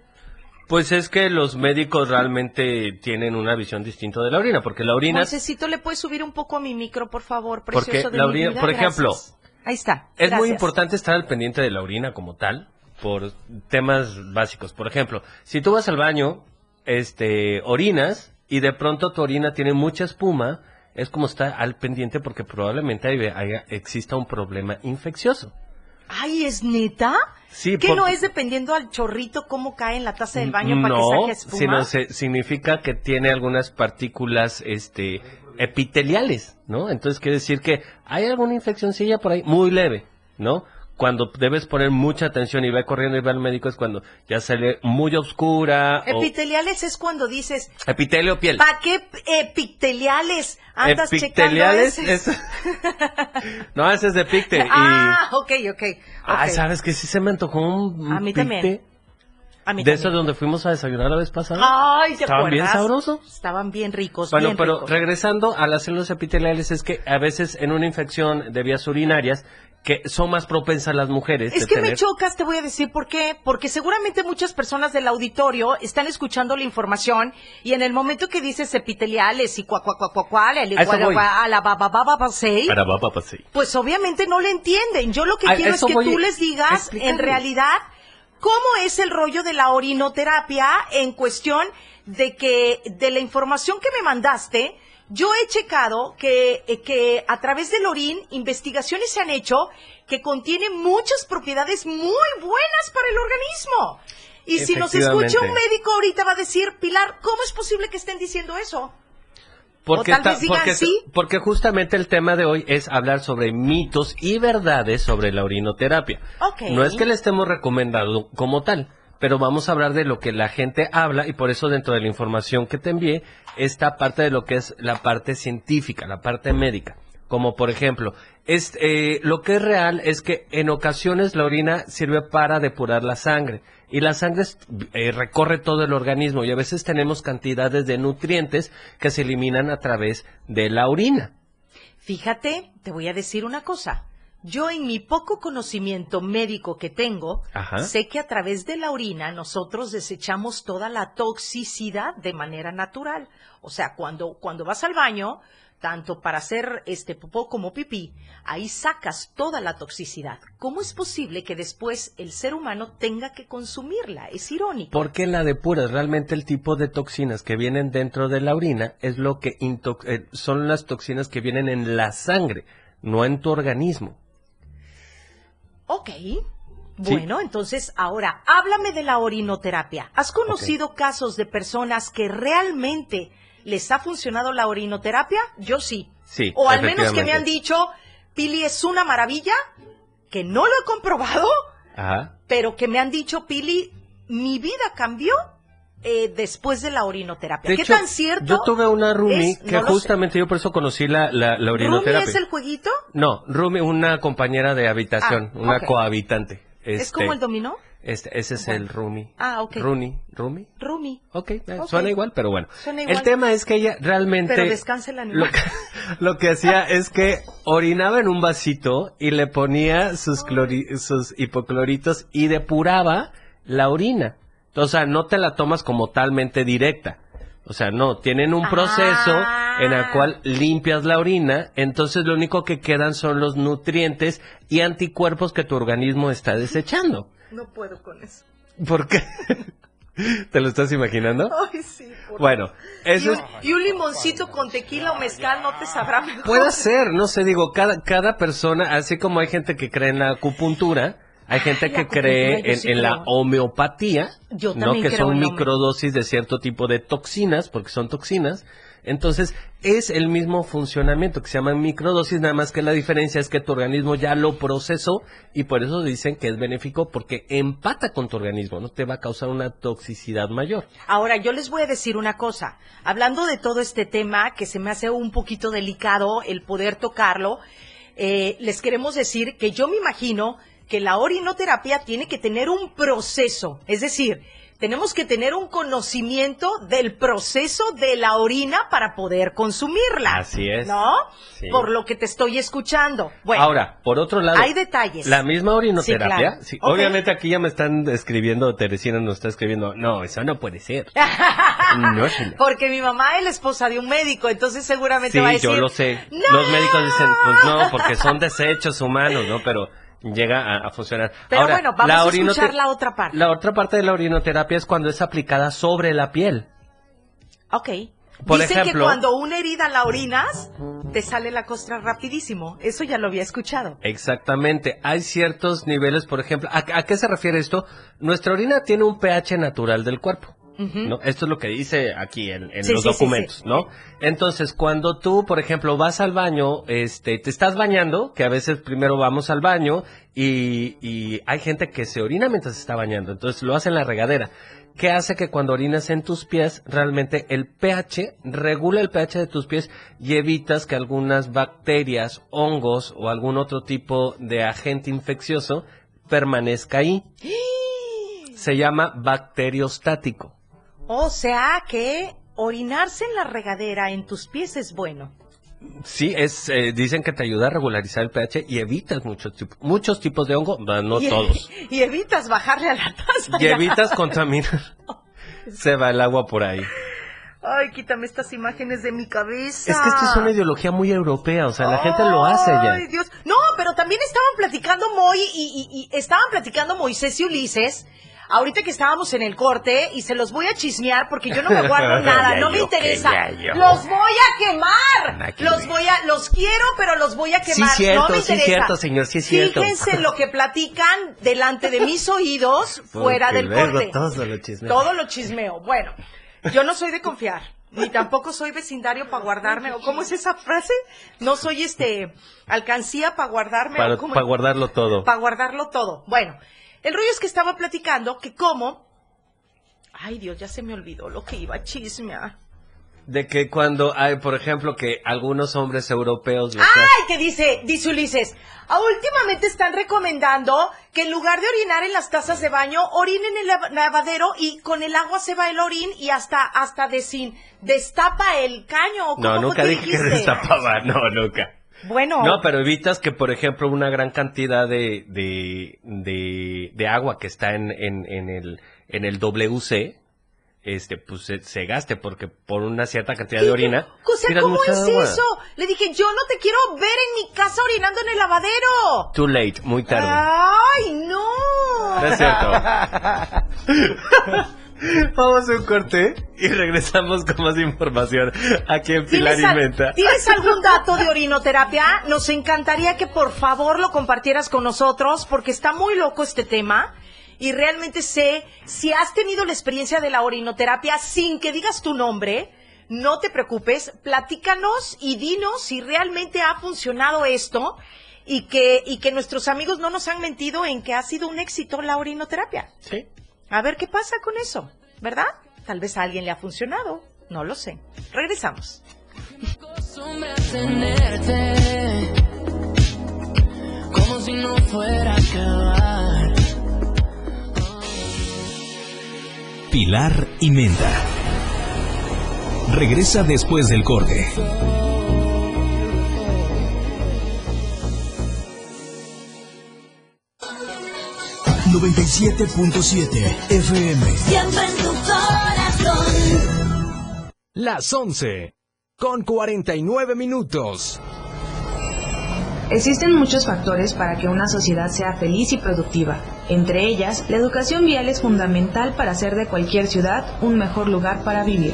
Pues es que los médicos realmente tienen una visión distinta de la orina, porque la orina... Necesito, ¿le puedes subir un poco a mi micro, por favor? Porque Precioso de la mi orina, vida? por ejemplo, Gracias. Ahí está. Es muy importante estar al pendiente de la orina como tal, por temas básicos. Por ejemplo, si tú vas al baño, este, orinas y de pronto tu orina tiene mucha espuma, es como estar al pendiente porque probablemente haya- haya- exista un problema infeccioso. Ay, ¿es neta? Sí, ¿Que por- no es dependiendo al chorrito cómo cae en la taza del baño para que saque espuma? sino se- significa que tiene algunas partículas, este, epiteliales, ¿no? Entonces quiere decir que hay alguna infeccióncilla por ahí, muy leve, ¿no? Cuando debes poner mucha atención y va corriendo y va al médico es cuando ya sale muy oscura o Epiteliales es cuando dices, epitelio piel. ¿para qué epiteliales andas Epiteliales checando es... [LAUGHS] no, ese es de picte. y... Ah, ok, ok. Ay, ok. ¿sabes que Sí se me antojó un, A mí picte también. A mí de eso donde fuimos a desayunar la vez pasada. Ay, ¿te Estaban bien acuerdas? sabrosos. Estaban bien ricos, Bueno, bien pero ricos. regresando a las células epiteliales es que a veces en una infección de vías urinarias que son más propensas las mujeres Es que me tener- chocas, te voy a decir por qué. Porque seguramente muchas personas del auditorio están escuchando la información y en el momento que dices epiteliales y cuacuacuacuacual, el A la papá, sí. pues obviamente no le entienden. Yo lo que A quiero es que voy tú les digas explicarles. en realidad cómo es el rollo de la orinoterapia en cuestión de que de la información que me mandaste, yo he checado que, eh, que a través del orín investigaciones se han hecho que contiene muchas propiedades muy buenas para el organismo. Y si nos escucha un médico ahorita va a decir, Pilar, ¿cómo es posible que estén diciendo eso? Porque, porque, sí. porque justamente el tema de hoy es hablar sobre mitos y verdades sobre la orinoterapia. No es que le estemos recomendando como tal, pero vamos a hablar de lo que la gente habla y por eso dentro de la información que te envié está parte de lo que es la parte científica, la parte médica. Como por ejemplo, es, eh, lo que es real es que en ocasiones la orina sirve para depurar la sangre y la sangre eh, recorre todo el organismo y a veces tenemos cantidades de nutrientes que se eliminan a través de la orina. Fíjate, te voy a decir una cosa. Yo en mi poco conocimiento médico que tengo, Ajá. sé que a través de la orina nosotros desechamos toda la toxicidad de manera natural. O sea, cuando, cuando vas al baño, tanto para hacer este popó como pipí, ahí sacas toda la toxicidad. ¿Cómo es posible que después el ser humano tenga que consumirla? Es irónico. ¿Por qué la depuras? Realmente el tipo de toxinas que vienen dentro de la orina es lo que eh, son las toxinas que vienen en la sangre, no en tu organismo. Ok. Bueno, entonces ahora háblame de la orinoterapia. ¿Has conocido casos de personas que realmente les ha funcionado la orinoterapia? Yo sí. Sí, O al menos que me han dicho, Pili es una maravilla, que no lo he comprobado, Ajá. pero que me han dicho, Pili, mi vida cambió eh, después de la orinoterapia. De ¿Qué hecho, tan cierto? Yo tuve una roomie es? que No lo justamente yo por eso conocí la, la, la ¿Roomie orinoterapia. es el jueguito? No, roomie, una compañera de habitación, Ah, una cohabitante. ¿Es Este, como el dominó? este, ese es el roomie. Ah, ok. Rooney, roomie. Roomie. Ok, eh, Ok. suena igual, pero bueno. Suena igual. El tema es que ella realmente... Pero descansa el lo animal. que, [LAUGHS] lo que hacía [LAUGHS] es que orinaba en un vasito y le ponía sus, clori- sus hipocloritos y depuraba la orina. O sea, no te la tomas como talmente directa. O sea, no, tienen un proceso Ah. en el cual limpias la orina, entonces lo único que quedan son los nutrientes y anticuerpos que tu organismo está desechando. [LAUGHS] No puedo con eso. ¿Por qué? [LAUGHS] ¿Te lo estás imaginando? [LAUGHS] Ay, sí. por- Bueno, y, eso un, es... y un limoncito con tequila o mezcal no te sabrá mejor. Puede ser, no sé, digo, cada, cada persona, así como hay gente que cree en la acupuntura, hay gente que cree en, la homeopatía, Yo ¿no? Que son microdosis de cierto tipo de toxinas, porque son toxinas. Entonces, es el mismo funcionamiento que se llaman microdosis, nada más que la diferencia es que tu organismo ya lo procesó y por eso dicen que es benéfico porque empata con tu organismo, no te va a causar una toxicidad mayor. Ahora, yo les voy a decir una cosa. Hablando de todo este tema, que se me hace un poquito delicado el poder tocarlo, eh, les queremos decir que yo me imagino que la orinoterapia tiene que tener un proceso. Es decir, tenemos que tener un conocimiento del proceso de la orina para poder consumirla. Así es. ¿No? Sí. Por lo que te estoy escuchando. Bueno, Ahora, por otro lado, hay detalles. La misma orinoterapia, Sí, claro. sí, obviamente aquí ya me están escribiendo, Teresina nos está escribiendo, no, eso no puede ser. [LAUGHS] No, señor. Porque mi mamá es la esposa de un médico, entonces seguramente Sí, va a decir... yo lo sé. ¡No! Los médicos dicen, pues no, porque son desechos humanos, ¿no? Pero llega a, a funcionar. Pero Ahora, bueno, vamos a orinote- escuchar la otra parte. La otra parte de la orinoterapia es cuando es aplicada sobre la piel. Ok. Por Dicen que ejemplo- cuando una herida la orinas, te sale la costra rapidísimo. Eso ya lo había escuchado. Exactamente. Hay ciertos niveles, por ejemplo, ¿a, a qué se refiere esto? Nuestra orina tiene un pH natural del cuerpo. Esto es lo que dice aquí en, en Sí, los sí, documentos, sí. ¿no? Entonces, cuando tú, por ejemplo, vas al baño, este, te estás bañando, que a veces primero vamos al baño y, y hay gente que se orina mientras se está bañando, entonces lo hace en la regadera. ¿Qué hace que cuando orinas en tus pies, realmente el pH regula el pH de tus pies y evitas que algunas bacterias, hongos o algún otro tipo de agente infeccioso permanezca ahí? [GASPS] Se llama bacteriostático. O sea que orinarse en la regadera en tus pies es bueno. Sí, es, eh, dicen que te ayuda a regularizar el pH y evitas muchos, muchos tipos de hongo, no, no y, todos. [LAUGHS] Y evitas bajarle a la taza. Y evitas contaminar. [LAUGHS] Se va el agua por ahí. Ay, quítame estas imágenes de mi cabeza. Es que esto es una ideología muy europea, o sea, la gente lo hace ya. Ay, Dios. No, pero también estaban platicando Moy y, y- y estaban platicando Moisés y Ulises. Ahorita que estábamos en el corte y se los voy a chismear porque yo no me guardo [LAUGHS] nada, no me interesa. que. Los voy a quemar. Los voy a, los quiero, pero los voy a Sí, quemar. cierto, no me sí, interesa. cierto, señor, sí, cierto. Fíjense lo que platican delante de mis oídos [LAUGHS] fuera Porque del corte. todo lo chismea. Todo lo chismeo. Bueno, yo no soy de confiar, ni tampoco soy vecindario para guardarme, o cómo es esa frase, no soy este alcancía para guardarme, Para, para guardarlo todo. para guardarlo todo. Bueno, el rollo es que estaba platicando que como, ay Dios, ya se me olvidó lo que iba a chismear. De que cuando hay, por ejemplo, que algunos hombres europeos Ay, que dice, dice Ulises, "Ah, últimamente están recomendando que en lugar de orinar en las tazas de baño, orinen en el lava- lavadero y con el agua se va el orín y hasta, hasta desin, destapa el caño. ¿o No, cómo nunca dije que destapaba, [LAUGHS] no, nunca. Bueno, No, pero evitas que, por ejemplo, una gran cantidad de, de, de, de agua que está en, en, en el, en el WC, este, pues se, se gaste, porque por una cierta cantidad de orina. o sea, ¿cómo es agua. eso? Le dije, yo no te quiero ver en mi casa orinando en el lavadero. Too late, muy tarde. Ay, no. No es cierto. [LAUGHS] Vamos a un corte y regresamos con más información aquí en Pilar ¿Tienes, y al- Menta. ¿Tienes algún dato de orinoterapia? Nos encantaría que por favor lo compartieras con nosotros porque está muy loco este tema y realmente sé si has tenido la experiencia de la orinoterapia sin que digas tu nombre. No te preocupes, platícanos y dinos si realmente ha funcionado esto y que, y que nuestros amigos no nos han mentido en que ha sido un éxito la orinoterapia. Sí. A ver qué pasa con eso, ¿verdad? Tal vez a alguien le ha funcionado, no lo sé. Regresamos. Como si no fuera. Pilar y Menta. Regresa después del corte. .7 FM. Siempre en tu corazón. Las 11 con 49 minutos. Existen muchos factores para que una sociedad sea feliz y productiva. Entre ellas, la educación vial es fundamental para hacer de cualquier ciudad un mejor lugar para vivir.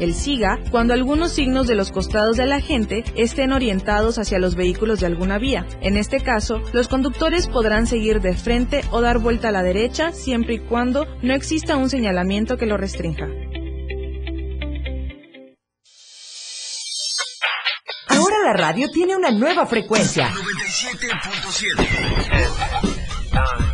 El siga cuando algunos signos de los costados de la gente estén orientados hacia los vehículos de alguna vía. En este caso, los conductores podrán seguir de frente o dar vuelta a la derecha siempre y cuando no exista un señalamiento que lo restrinja. Ahora la radio tiene una nueva frecuencia. 97.7.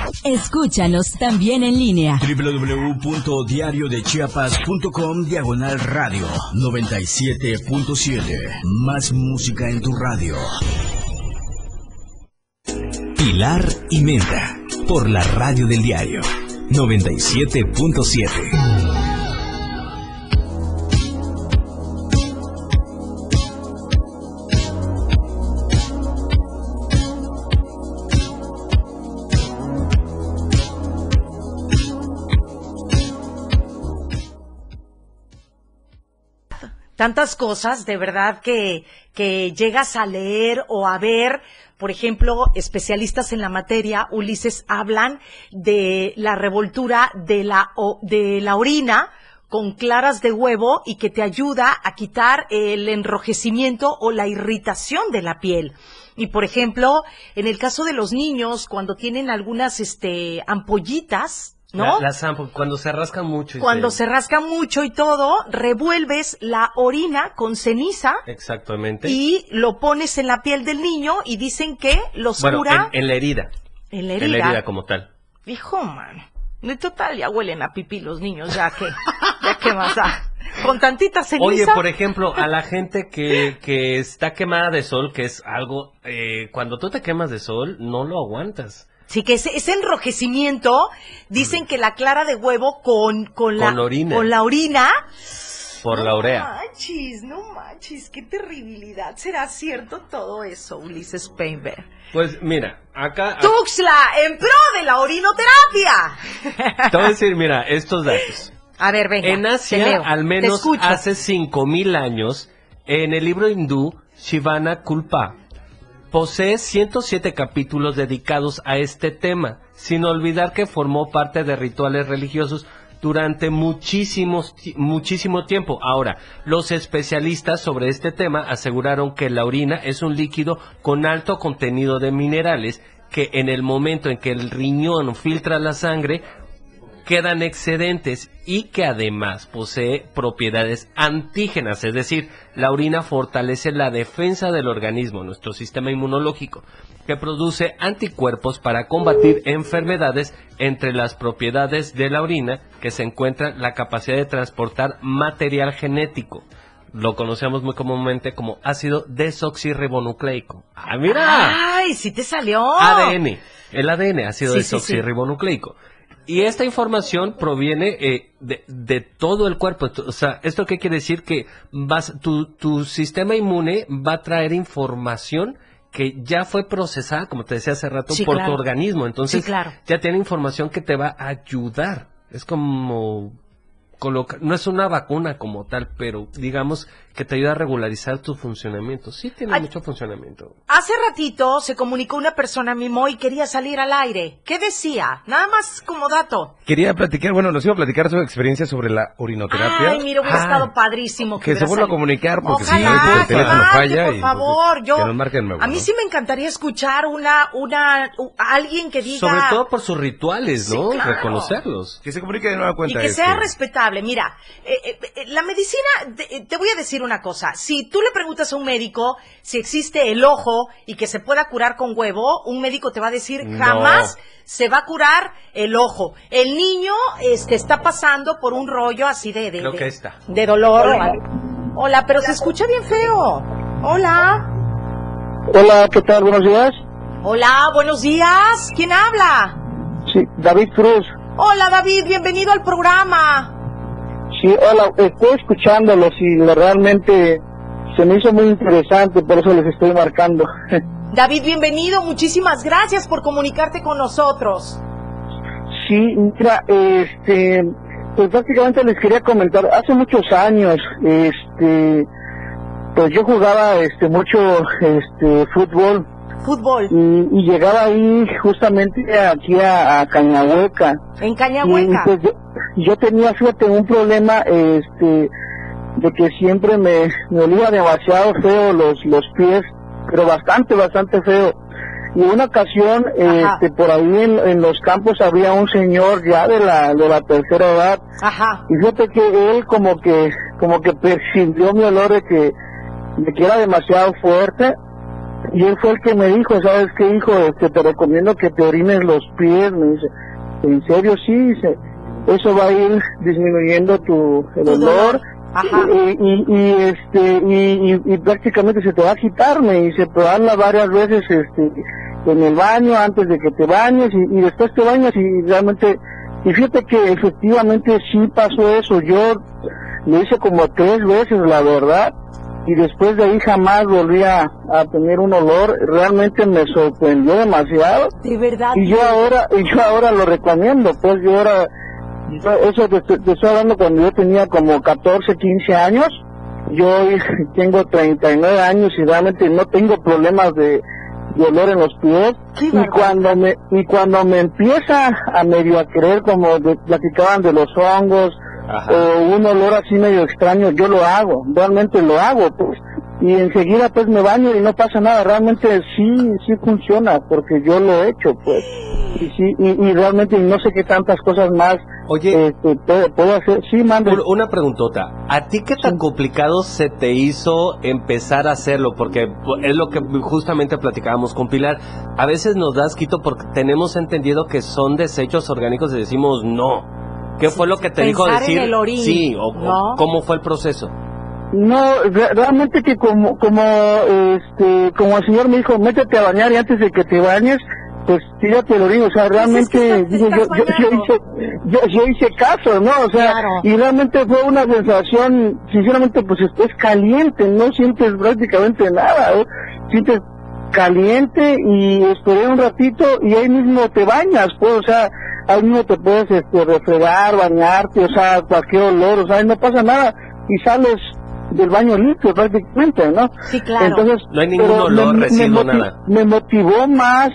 Escúchanos también en línea. www.diariodechiapas.com diagonal radio 97.7. Más música en tu radio. Pilar y Menta, por la radio del diario 97.7. tantas cosas de verdad que, que llegas a leer o a ver. Por ejemplo, especialistas en la materia, Ulises, hablan de la revoltura de la, de la orina con claras de huevo y que te ayuda a quitar el enrojecimiento o la irritación de la piel. Y por ejemplo, en el caso de los niños, cuando tienen algunas este, ampollitas, ¿no? La- cuando se rascan mucho. y Cuando se rasca mucho y todo, revuelves la orina con ceniza Exactamente. y lo pones en la piel del niño y dicen que los bueno, cura en, en la herida. en la En la herida. herida como tal. Hijo, man. De total, ya huelen a pipí los niños, ya que, ya que más da. Con tantita ceniza. Oye, por ejemplo, a la gente que, que está quemada de sol, que es algo, eh, cuando tú te quemas de sol, no lo aguantas. Sí, que ese, ese enrojecimiento, dicen que la clara de huevo con, con, la, Con la orina. con la orina. Por la No urea. manches, no manches, qué terribilidad. ¿Será cierto todo eso, Ulises Painter? Pues mira, acá... Tuxla, en pro de la orinoterapia. Te voy a decir, mira, estos datos. A ver, venga. En te Asia, leo, al te menos escucho. hace 5000 años, en el libro hindú Shivana Kulpa, posee 107 capítulos dedicados a este tema, sin olvidar que formó parte de rituales religiosos durante muchísimo tiempo. Ahora, los especialistas sobre este tema aseguraron que la orina es un líquido con alto contenido de minerales que en el momento en que el riñón filtra la sangre quedan excedentes y que además posee propiedades antígenas, es decir, la orina fortalece la defensa del organismo, nuestro sistema inmunológico, que produce anticuerpos para combatir enfermedades entre las propiedades de la orina que se encuentra la capacidad de transportar material genético. Lo conocemos muy comúnmente como ácido desoxirribonucleico. ¡Ah, mira! Ay, sí te salió. ADN. El ADN, ácido Sí, sí, sí. Y esta información proviene eh, de, de todo el cuerpo. O sea, ¿esto qué quiere decir? Que vas, tu, tu sistema inmune va a traer información que ya fue procesada, como te decía hace rato, Sí, por claro. tu organismo. Entonces, Sí, claro. ya tiene información que te va a ayudar. Es como coloca, no es una vacuna como tal, pero digamos que te ayuda a regularizar tu funcionamiento. Sí tiene Ay. mucho funcionamiento. Hace ratito se comunicó una persona a Mimo y quería salir al aire. ¿Qué decía? Nada más como dato. Quería platicar, bueno, nos iba a platicar su experiencia sobre la orinoterapia. Ay, mira, hubiera Ah, estado padrísimo. que se vuelva a comunicar porque si no, el que teléfono marque, falla por y favor, entonces, yo, que nos marquen nuevo, a mí ¿no? sí me encantaría escuchar una, una, alguien que diga. Sobre todo por sus rituales, Sí, ¿no? claro. Reconocerlos. Que se comunique de nueva Y cuenta. que este, sea respetable. Mira, eh, eh, eh, la medicina, te, eh, te voy a decir una cosa. Si tú le preguntas a un médico si existe el ojo y que se pueda curar con huevo, un médico te va a decir No. jamás se va a curar el ojo. El niño este, está pasando por un rollo así de, de, Creo de- que está. de dolor. Hola, pero se escucha bien feo. Hola. Hola, ¿qué tal? Buenos días. Hola, buenos días. ¿Quién habla? Sí, David Cruz. Hola, David, bienvenido al programa. Sí, hola, estoy escuchándolos y realmente se me hizo muy interesante, por eso les estoy marcando. [LAUGHS] David, bienvenido. Muchísimas gracias por comunicarte con nosotros. Sí, mira, este, pues prácticamente les quería comentar, hace muchos años, este, pues yo jugaba, este, mucho, este, fútbol. Fútbol. Y, y llegaba ahí justamente aquí a, a Cañahueca. En Y, Cañahueca. pues, yo, yo tenía, fíjate, un problema, este, de que siempre me, me olía demasiado feo los, los pies, pero bastante, bastante feo. Y una ocasión, este, por ahí en, en los campos había un señor ya de la, de la tercera edad. Ajá. Y fíjate que él como que, como que percibió mi olor de que, de que era demasiado fuerte. Y él fue el que me dijo, ¿sabes qué, hijo? Este, te recomiendo que te orines los pies. Me dice, ¿en serio? Sí, dice, eso va a ir disminuyendo tu, el dolor. olor. Ajá. Y, y, y, este, y, y- y prácticamente se te va a quitar, me dice, pero hazla varias veces, este, en el baño, antes de que te bañes, y, y después te bañas, y realmente, y fíjate que efectivamente sí pasó eso, yo lo hice como tres veces, la verdad, y después de ahí jamás volví a, a tener un olor, realmente me sorprendió demasiado, De verdad. y yo ahora, y yo ahora lo recomiendo, pues yo ahora, yo- eso te, te- te estoy hablando cuando yo tenía como 14, 15 años, yo hoy [LAUGHS] tengo 39 años y realmente no tengo problemas de, de olor en los pies, y cuando me, y cuando me empieza a medio a creer como de- platicaban de los hongos, o un olor así medio extraño, yo lo hago, realmente lo hago, pues. Y enseguida pues me baño y no pasa nada, realmente sí, sí funciona, porque yo lo he hecho, pues. Y sí, y, y realmente no sé qué tantas cosas más Oye, este, puedo, puedo hacer. Sí, mande. Un- Una preguntota. ¿A ti qué tan complicado se te hizo empezar a hacerlo? Porque es lo que justamente platicábamos con Pilar. A veces nos das quito porque tenemos entendido que son desechos orgánicos y decimos no. ¿Qué fue lo que te dijo pensar en decir? el orín, sí, o, ¿no? cómo fue el proceso? No, re- realmente que como, como, este, como el señor me dijo, métete a bañar y antes de que te bañes, pues tírate el orín, o sea, realmente, digo, yo, yo, yo hice, yo, yo hice caso, ¿no? O sea, y realmente fue una sensación, sinceramente, pues es, es caliente, no sientes prácticamente nada, ¿eh? sientes caliente y esperé un ratito y ahí mismo te bañas, pues, o sea, ahí mismo te puedes este, refregar, bañarte, o sea, cualquier olor, o sea, no pasa nada y sales del baño limpio prácticamente, ¿no? Sí, claro. Entonces, No hay ningún olor, residuo, moti- nada. me motivó más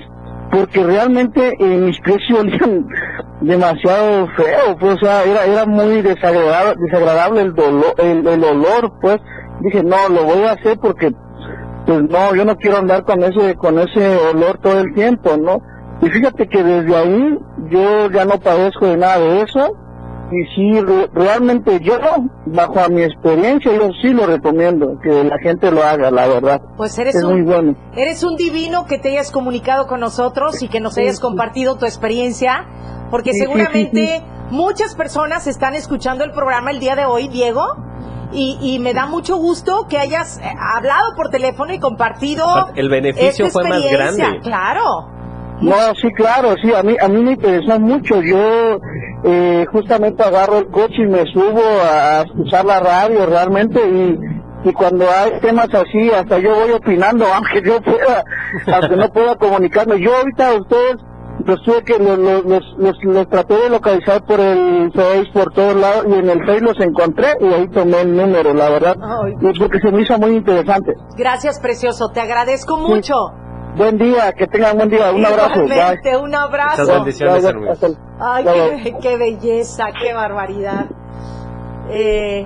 porque realmente eh, mis pies olían demasiado feo, pues, o sea, era, era muy desagradable, desagradable el, dolor, el, el olor, pues, dije, no, lo voy a hacer porque, pues, no, yo no quiero andar con ese, con ese olor todo el tiempo, ¿no? Y fíjate que desde ahí yo ya no padezco de nada de eso, y sí, re- realmente yo, bajo a mi experiencia, yo sí lo recomiendo, que la gente lo haga, la verdad. Pues eres es muy un, bueno. eres un divino que te hayas comunicado con nosotros y que nos hayas compartido tu experiencia, porque Sí, sí, seguramente muchas personas están escuchando el programa el día de hoy, Diego, y, y me da mucho gusto que hayas eh, hablado por teléfono y compartido. El beneficio esta fue más experiencia. grande. Claro. No, sí, claro, sí, a mí, a mí me interesó mucho. Yo eh, justamente agarro el coche y me subo a, a escuchar la radio realmente y, y cuando hay temas así, hasta yo voy opinando, [LAUGHS] aunque yo pueda, aunque no pueda comunicarme. Yo ahorita a ustedes los tuve que los, los, los, los- los traté de localizar por el Face por todos lados y en el Face los encontré y ahí tomé el número la verdad y porque se me hizo muy interesante Gracias, precioso. Te agradezco mucho. Buen día que tengan buen día un abrazo bye. Igualmente, un abrazo. Muchas bendiciones, el- Ay, qué, qué belleza, qué barbaridad. Eh,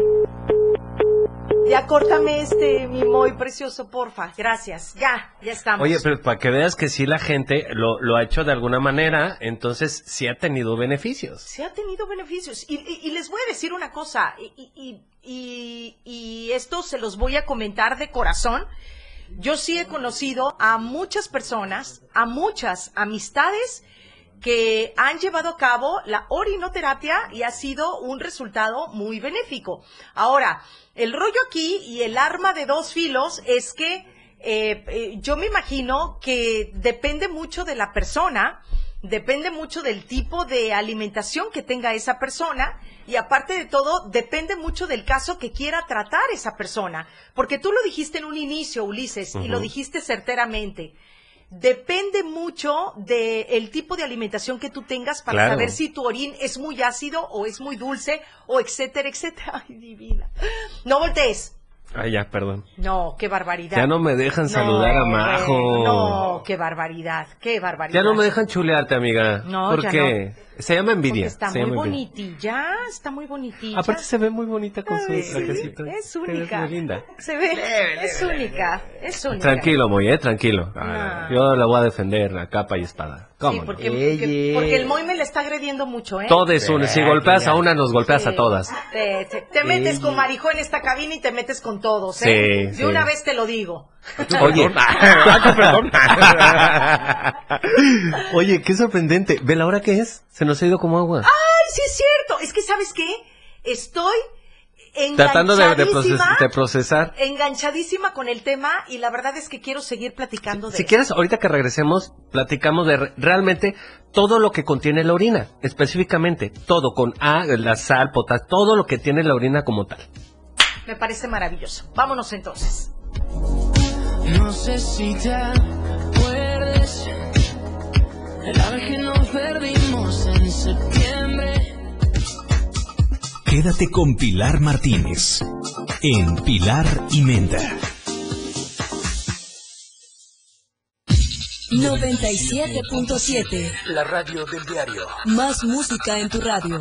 ya córtame este, mi muy precioso, porfa. Gracias. Ya, ya estamos. Oye, pero para que veas que sí la gente lo, lo ha hecho de alguna manera, entonces sí ha tenido beneficios. Se ha tenido beneficios. Y, y- y les voy a decir una cosa, y, y- y- y esto se los voy a comentar de corazón. Yo sí he conocido a muchas personas, a muchas amistades que han llevado a cabo la orinoterapia y ha sido un resultado muy benéfico. Ahora, el rollo aquí y el arma de dos filos es que eh, eh, yo me imagino que depende mucho de la persona, depende mucho del tipo de alimentación que tenga esa persona y aparte de todo, depende mucho del caso que quiera tratar esa persona. Porque tú lo dijiste en un inicio, Ulises, y lo dijiste certeramente. Depende mucho del tipo de alimentación que tú tengas para Claro. saber si tu orín es muy ácido o es muy dulce o etcétera, etcétera. [LAUGHS] Ay, divina. No voltees. Ay, ya, perdón. No, qué barbaridad. Ya no me dejan saludar a No, Majo. No, qué barbaridad, qué barbaridad. Ya no me dejan chulearte, amiga. No, ¿Por ya qué? Se llama envidia. Porque está se muy bonitilla, está muy bonitilla. Aparte se ve muy bonita con su trajecito. es única. muy linda. Se ve, es única, es única. Tranquilo, Moy, eh, tranquilo. No. Yo la voy a defender a capa y espada. ¿Cómo Sí, no? porque, porque, porque el Moy me le está agrediendo mucho, ¿eh? Todo es una. Si golpeas a una, nos golpeas a todas. Te, te- te metes con Marijo en esta cabina y te metes con todos, ¿eh? Sí, De sí. una vez te lo digo. Oye, perdón. [LAUGHS] [LAUGHS] Oye, qué sorprendente. ¿Ve la hora que es? Se nos ha ido como agua. ¡Ay, sí es cierto! Es que, ¿sabes qué? Estoy Tratando de, de proces- enganchadísima, de procesar. enganchadísima con el tema y la verdad es que quiero seguir platicando de Si eso. quieres, ahorita que regresemos, platicamos de re- realmente todo lo que contiene la orina. Específicamente, todo con A, la sal, potasio, todo lo que tiene la orina como tal. Me parece maravilloso. Vámonos entonces. No sé si te acuerdes la vez que nos perdimos en septiembre. Quédate con Pilar Martínez en Pilar y Menta. 97.7. La radio del diario. Más música en tu radio.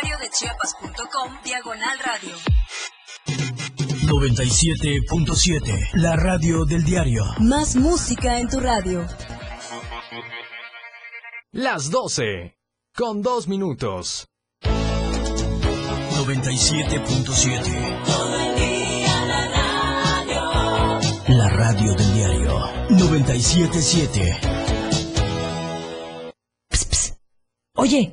www.diariodechiapas.com Diagonal radio. 97.7. La radio del diario. Más música en tu radio. Las 12. Con dos minutos. 97.7. La radio del diario. 97.7. Oye,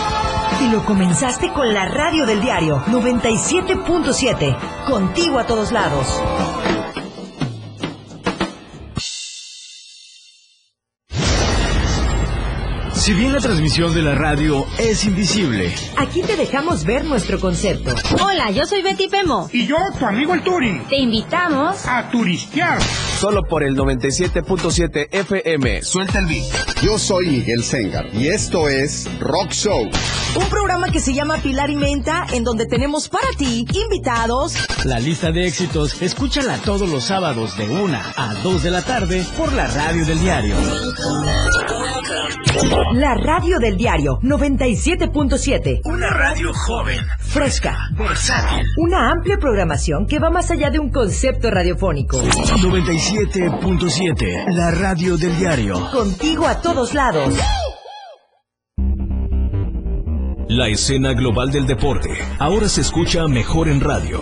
Y lo comenzaste con la radio del diario 97.7. Contigo a todos lados. Si bien la transmisión de la radio es invisible, Aquí te dejamos ver nuestro concepto. Hola, yo soy Betty Pemo. Y yo, tu amigo el Turi. Te invitamos a turistear. Solo por el 97.7 FM. Suelta el beat. Yo soy Miguel Sengar y esto es Rock Show. Un programa que se llama Pilar y Menta, en donde tenemos para ti invitados, la lista de éxitos, escúchala todos los sábados de 1 a 2 de la tarde por la radio del diario. La radio del diario 97.7. Una radio joven, Fresca. versátil. Una amplia programación que va más allá de un concepto radiofónico. 97.7, la radio del diario. Contigo a todos lados. La escena global del deporte ahora se escucha mejor en radio.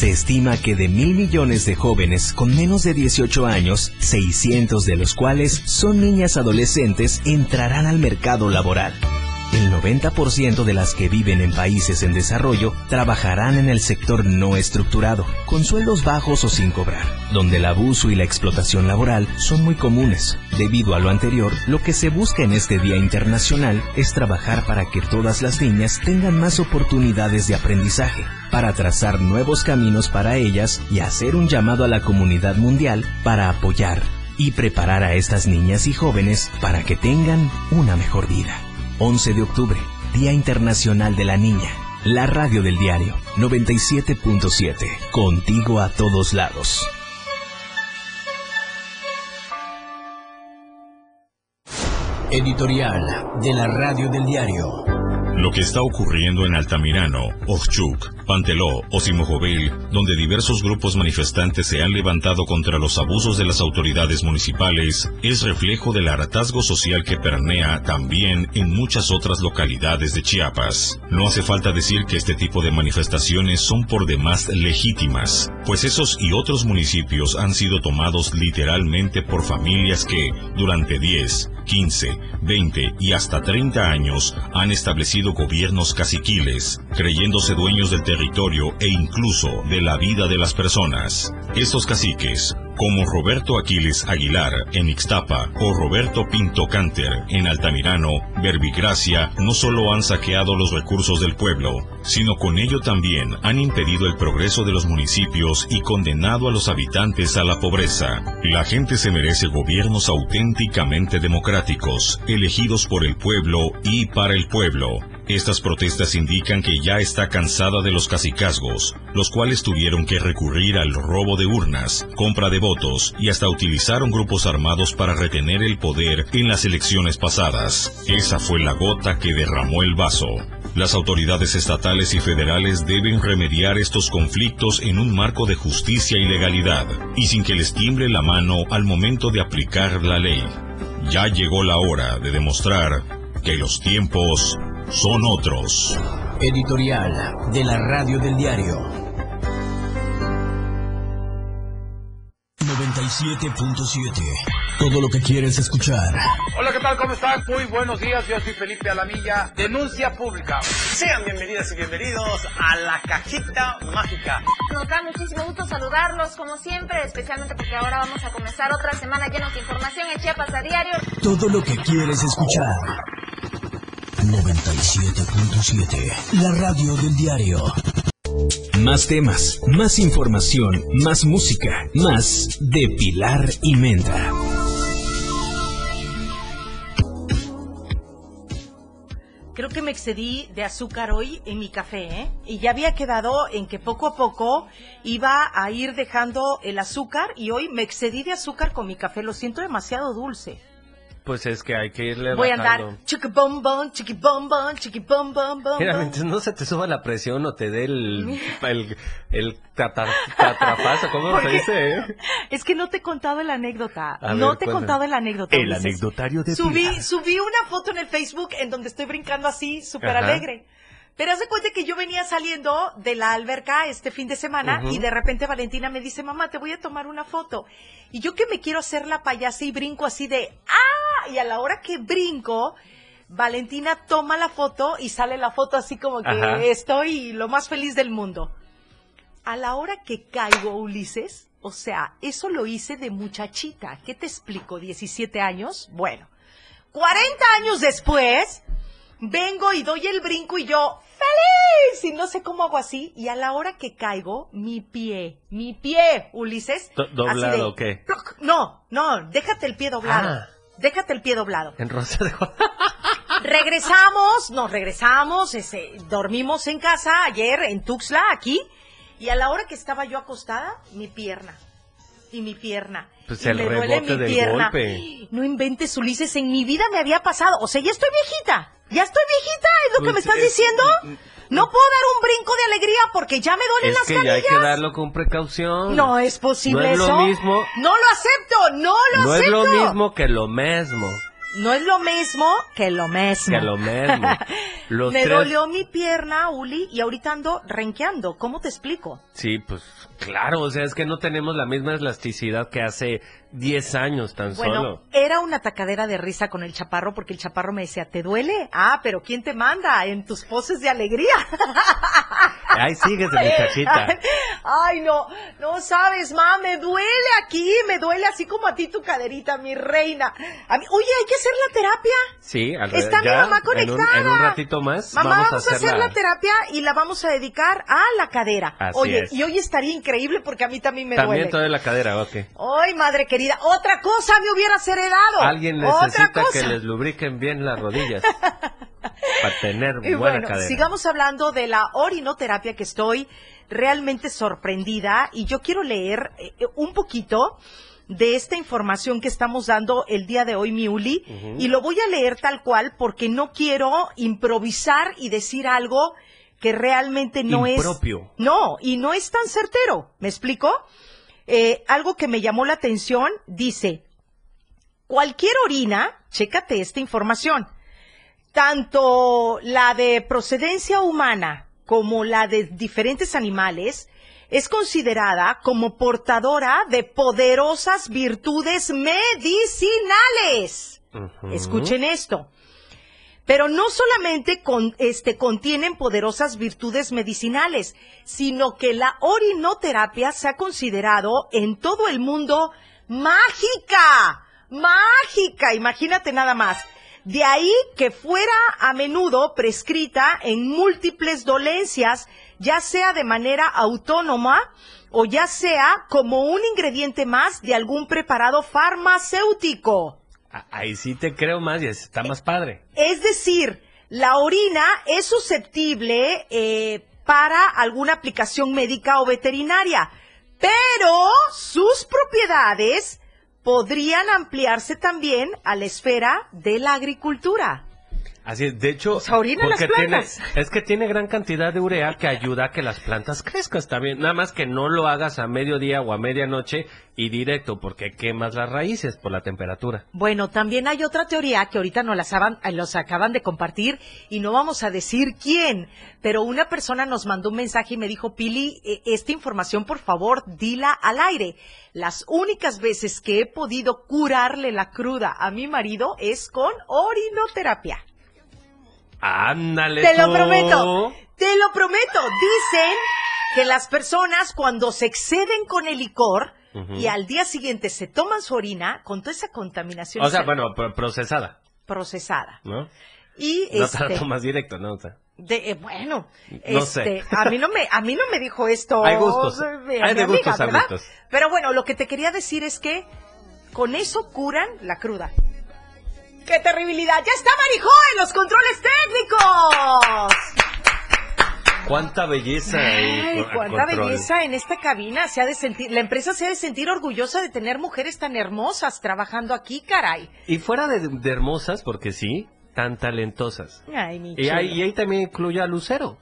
Se estima que de mil millones de jóvenes con menos de 18 años, 600 de los cuales son niñas adolescentes, entrarán al mercado laboral. El 90% de las que viven en países en desarrollo trabajarán en el sector no estructurado, con sueldos bajos o sin cobrar, donde el abuso y la explotación laboral son muy comunes. Debido a lo anterior, lo que se busca en este Día Internacional es trabajar para que todas las niñas tengan más oportunidades de aprendizaje, para trazar nuevos caminos para ellas y hacer un llamado a la comunidad mundial para apoyar y preparar a estas niñas y jóvenes para que tengan una mejor vida. 11 de octubre, Día Internacional de la Niña. La radio del diario 97.7. Contigo a todos lados. Editorial de la radio del diario. Lo que está ocurriendo en Altamirano, Ochuk, Panteló o Simojovel, donde diversos grupos manifestantes se han levantado contra los abusos de las autoridades municipales, es reflejo del hartazgo social que permea también en muchas otras localidades de Chiapas. No hace falta decir que este tipo de manifestaciones son por demás legítimas, pues esos y otros municipios han sido tomados literalmente por familias que, durante 10, 15, 20 y hasta 30 años han establecido gobiernos caciquiles, creyéndose dueños del territorio e incluso de la vida de las personas. Estos caciques, como Roberto Aquiles Aguilar en Ixtapa o Roberto Pinto Canter en Altamirano, Verbigracia, no solo han saqueado los recursos del pueblo, sino con ello también han impedido el progreso de los municipios y condenado a los habitantes a la pobreza. La gente se merece gobiernos auténticamente democráticos, elegidos por el pueblo y para el pueblo. Estas protestas indican que ya está cansada de los cacicazgos, los cuales tuvieron que recurrir al robo de urnas, compra de votos y hasta utilizaron grupos armados para retener el poder en las elecciones pasadas. Esa fue la gota que derramó el vaso. Las autoridades estatales y federales deben remediar estos conflictos en un marco de justicia y legalidad, y sin que les tiemble la mano al momento de aplicar la ley. Ya llegó la hora de demostrar que los tiempos son otros. Editorial de la radio del diario. 97.7. Todo lo que quieres escuchar. Hola, ¿qué tal? ¿Cómo están? Muy buenos días. Yo soy Felipe Alamilla. Denuncia pública. Sean bienvenidas y bienvenidos a la cajita mágica. Nos da muchísimo gusto saludarlos como siempre, especialmente porque ahora vamos a comenzar otra semana llenos de información en Chiapas a diario. Todo lo que quieres escuchar. 97.7. La radio del diario. Más temas, más información, más música, más de Pilar y Menta. Creo que me excedí de azúcar hoy en mi café, ¿eh? Y ya había quedado en que poco a poco iba a ir dejando el azúcar y hoy me excedí de azúcar con mi café. Lo siento demasiado dulce. Pues es que hay que irle Voy a andar chiqui bom bom, chiqui bom bom, chiqui bom bom bom. Mira, mientras no se te suba la presión o te dé el, [LAUGHS] el, el tatar- tatrapazo, ¿cómo se dice? eh? Es que no te he contado la anécdota. A no ver, te he contado la anécdota. El Ulises. anecdotario de subí, Pilar. subí una foto en el Facebook en donde estoy brincando así, súper Ajá. alegre. Pero haz de cuenta que yo venía saliendo de la alberca este fin de semana y de repente Valentina me dice, mamá, te voy a tomar una foto. Y yo que me quiero hacer la payasa y brinco así de, ¡ah! Y a la hora que brinco, Valentina toma la foto y sale la foto así como que Ajá. estoy lo más feliz del mundo. A la hora que caigo, Ulises, o sea, eso lo hice de muchachita. ¿Qué te explico? ¿17 años? Bueno, 40 años después, vengo y doy el brinco y yo, ¡feliz! Y no sé cómo hago así. Y a la hora que caigo, mi pie, mi pie, Ulises. ¿Doblado o qué? No, no, déjate el pie doblado. Ah. Déjate el pie doblado. En Rosa de. [LAUGHS] [LAUGHS] Regresamos, nos regresamos, ese, dormimos en casa ayer en Tuxtla, aquí, y a la hora que estaba yo acostada, mi pierna. Y mi pierna. Pues el rebote del pierna. golpe. No inventes, Ulises, en mi vida me había pasado. O sea, ya estoy viejita. Ya estoy viejita, es lo que Pues me estás es- diciendo. No puedo dar un brinco de alegría porque ya me duelen Es las que ya hay que darlo con precaución. No es posible No es lo mismo. No lo acepto, no lo No es acepto. lo mismo que lo mismo. No es lo mismo que lo mismo. Que lo mismo. [LAUGHS] Me tres- dolió mi pierna, Uli, y ahorita ando renqueando. ¿Cómo te explico? Sí, pues claro, o sea, es que no tenemos la misma elasticidad que hace 10 años tan Bueno, solo. era una tacadera de risa con el chaparro porque el chaparro me decía, ¿te duele? Ah, pero ¿quién te manda en tus poses de alegría? [LAUGHS] Ay, sigues muchachita. [LAUGHS] Ay, no, no sabes, ma, me duele aquí, me duele así como a ti tu caderita, mi reina. A mí, oye, hay que hacer la terapia. Sí, al Está mi mamá en un, conectada. en un ratito más Mamá, vamos, vamos, a hacer la... la terapia y la vamos a dedicar a la cadera. Así Oye, es. y hoy estaría increíble porque a mí también me También duele. toda la cadera, ok. Ay, madre querida, otra cosa me hubieras heredado. Alguien necesita que les lubriquen bien las rodillas [LAUGHS] para tener Y buena bueno, cadera. sigamos hablando de la orinoterapia que estoy realmente sorprendida y yo quiero leer eh, eh, un poquito de esta información que estamos dando el día de hoy, Miuli, Ujú. y lo voy a leer tal cual porque no quiero improvisar y decir algo que realmente no Impropio. es... No, y no es tan certero, ¿me explico? Eh, algo que me llamó la atención, dice, cualquier orina, chécate esta información, tanto la de procedencia humana como la de diferentes animales es considerada como portadora de poderosas virtudes medicinales. Escuchen esto. Pero no solamente con, este, contienen poderosas virtudes medicinales, sino que la orinoterapia se ha considerado en todo el mundo mágica, mágica, imagínate nada más. De ahí que fuera a menudo prescrita en múltiples dolencias, ya sea de manera autónoma o ya sea como un ingrediente más de algún preparado farmacéutico. Ah, Ahí sí te creo más y está más padre. Es decir, la orina es susceptible eh, para alguna aplicación médica o veterinaria, pero sus propiedades podrían ampliarse también a la esfera de la agricultura. Así es, de hecho, orina las porque tiene, es que tiene gran cantidad de urea que ayuda a que las plantas crezcan también. Nada más que no lo hagas a mediodía o a medianoche y directo, porque quemas las raíces por la temperatura. Bueno, también hay otra teoría que ahorita nos las acaban, eh, los acaban de compartir y no vamos a decir quién, pero una persona nos mandó un mensaje y me dijo, Pili, eh, esta información por favor dila al aire. Las únicas veces que he podido curarle la cruda a mi marido es con orinoterapia. Ándale. Te lo prometo, te lo prometo. Dicen que las personas cuando se exceden con el licor y al día siguiente se toman su orina con toda esa contaminación O sea, se- bueno, pro- procesada, procesada. ¿no? Y No te la este, tomas directo, ¿no? O sea, de, eh, bueno, No este, sé. a mí no me, a mí no me dijo esto. [LAUGHS] Hay gustos, eh, hay de amiga, gustos a ¿verdad? gustos. Pero bueno, lo que te quería decir es que con eso curan la cruda. ¡Qué terribilidad! ¡Ya está Marijó en los controles técnicos! cuánta belleza Ay, cuánta control. belleza en esta cabina. Se ha de sentir, la empresa se ha de sentir orgullosa de tener mujeres tan hermosas trabajando aquí, caray. Y fuera de, de hermosas, porque sí, tan talentosas. Ay, mi Y ahí, y ahí también incluye a Lucero.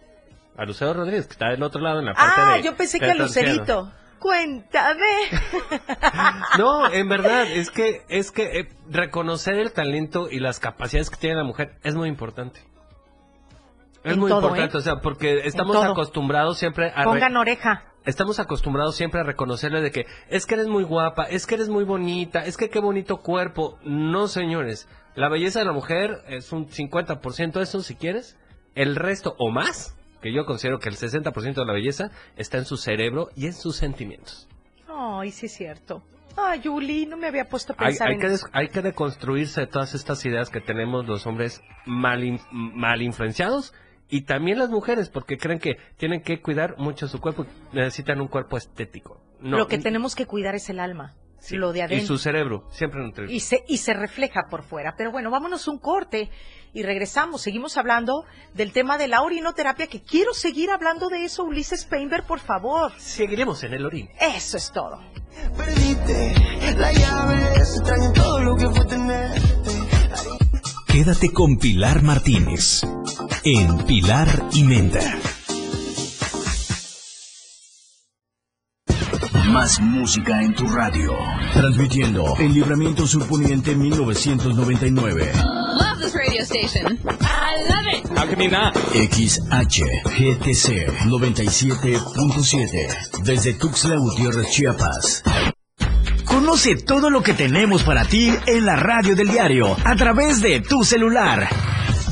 A Lucero Rodríguez, que está del otro lado en la parte Ah, de... yo pensé que a. Lucerito. Cuéntame. [LAUGHS] No, en verdad, es que, es que eh, reconocer el talento y las capacidades que tiene la mujer es muy importante. Es En muy todo, importante, ¿eh? o sea, porque estamos acostumbrados siempre a... Pongan oreja. Estamos acostumbrados siempre a reconocerle de que es que eres muy guapa, es que eres muy bonita, es que qué bonito cuerpo. No, señores. La belleza de la mujer es un 50% de eso, si quieres. El resto o más, que yo considero que el 60% de la belleza está en su cerebro y en sus sentimientos. Ay, sí es cierto. Ay, Yuli, no me había puesto a Hay, pensar hay en que eso. hay que deconstruirse de todas estas ideas que tenemos los hombres mal, in- mal influenciados y también las mujeres porque creen que tienen que cuidar mucho su cuerpo, necesitan un cuerpo estético. No, Lo que tenemos que cuidar es el alma, sí, lo de y adentro. su cerebro, siempre nutrido. y se, y se refleja por fuera. Pero bueno, vámonos un corte y regresamos. Seguimos hablando del tema de la orinoterapia, que quiero seguir hablando de eso, Ulises Painter, por favor. Seguiremos en el orín. Eso es todo. La llave extraño todo lo que fue tenerte. Quédate con Pilar Martínez en Pilar y Menta. Más música en tu radio. Transmitiendo en Libramiento Surponiente 1999. Love this radio station. I love it. How can you not? XHGTC 97.7. Desde Tuxtla Gutiérrez, Chiapas. Conoce todo lo que tenemos para ti en la radio del diario a través de tu celular.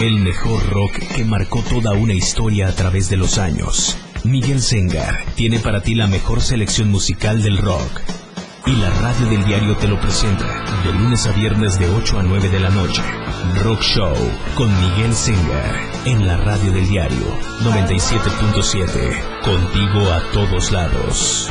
el mejor rock que marcó toda una historia a través de los años. Miguel Sengar tiene para ti la mejor selección musical del rock. Y la radio del diario te lo presenta de lunes a viernes de 8 a 9 de la noche. Rock Show con Miguel Sengar en la radio del diario 97.7. Contigo a todos lados.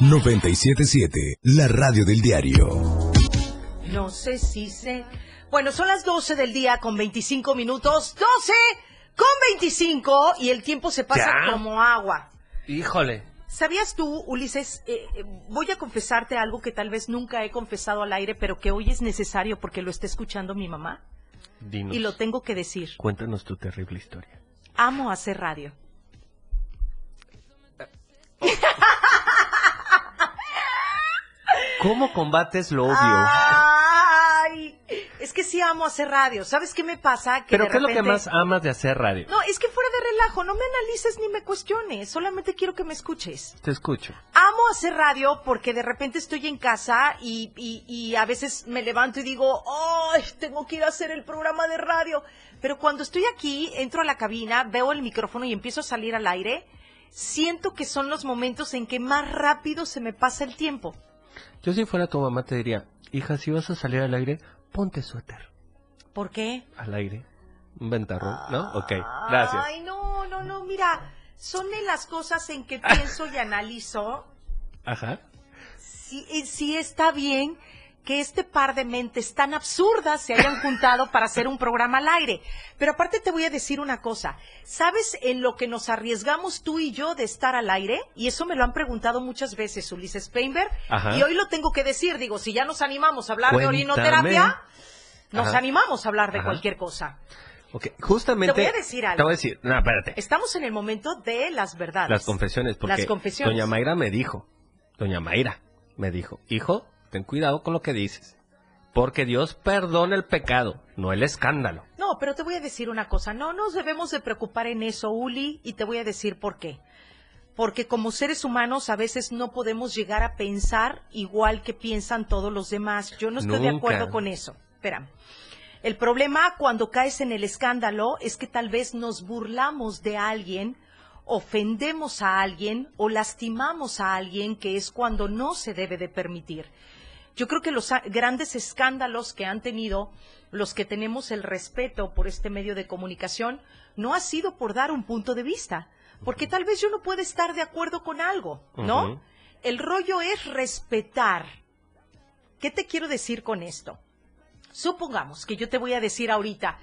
977, la radio del diario. No sé si sé. Bueno, son las 12 del día con 25 minutos. 12 con 25 y el tiempo se pasa Ya. como agua. Híjole. ¿Sabías tú, Ulises? eh, eh, voy a confesarte algo que tal vez nunca he confesado al aire, pero que hoy es necesario porque lo está escuchando mi mamá Dinos. y lo tengo que decir. Cuéntanos tu terrible historia. Amo hacer radio. [LAUGHS] ¿Cómo combates lo obvio? Ay, es que sí amo hacer radio. ¿Sabes qué me pasa? Que ¿Pero de qué es lo que más amas de hacer radio? No, es que fuera de relajo, no me analices ni me cuestiones, solamente quiero que me escuches. Te escucho. Amo hacer radio porque de repente estoy en casa y, y- y a veces me levanto y digo, ¡ay, tengo que ir a hacer el programa de radio! Pero cuando estoy aquí, entro a la cabina, veo el micrófono y empiezo a salir al aire, siento que son los momentos en que más rápido se me pasa el tiempo. Yo si fuera tu mamá te diría, hija, si vas a salir al aire, ponte suéter. ¿Por qué? Al aire. Un ventarrón, ¿no? Ok, gracias. Ay, no, no, no, mira, son de las cosas en que pienso y analizo [LAUGHS] Ajá. si, eh, si está bien que este par de mentes tan absurdas se hayan juntado para hacer un programa al aire. Pero aparte te voy a decir una cosa. ¿Sabes en lo que nos arriesgamos tú y yo de estar al aire? Y eso me lo han preguntado muchas veces Ulises Painberg. Ajá. Y hoy lo tengo que decir. Digo, si ya nos animamos a hablar de Cuéntame. orinoterapia, nos Ajá. animamos a hablar de Ajá. cualquier cosa. Ok, justamente... Te voy a decir algo. Te voy a decir, no, espérate. Estamos en el momento de las verdades. Las confesiones, porque Las confesiones. doña Mayra me dijo, doña Mayra me dijo, hijo, ten cuidado con lo que dices, porque Dios perdona el pecado, no el escándalo. No, pero te voy a decir una cosa, no nos debemos de preocupar en eso, Uli, y te voy a decir por qué. Porque como seres humanos a veces no podemos llegar a pensar igual que piensan todos los demás. Yo no estoy de acuerdo con eso. Espera. El problema cuando caes en el escándalo es que tal vez nos burlamos de alguien, ofendemos a alguien o lastimamos a alguien, que es cuando no se debe de permitir. Yo creo que los grandes escándalos que han tenido los que tenemos el respeto por este medio de comunicación no ha sido por dar un punto de vista, porque tal vez yo no pueda estar de acuerdo con algo, ¿no? El rollo es respetar. ¿Qué te quiero decir con esto? Supongamos que yo te voy a decir ahorita,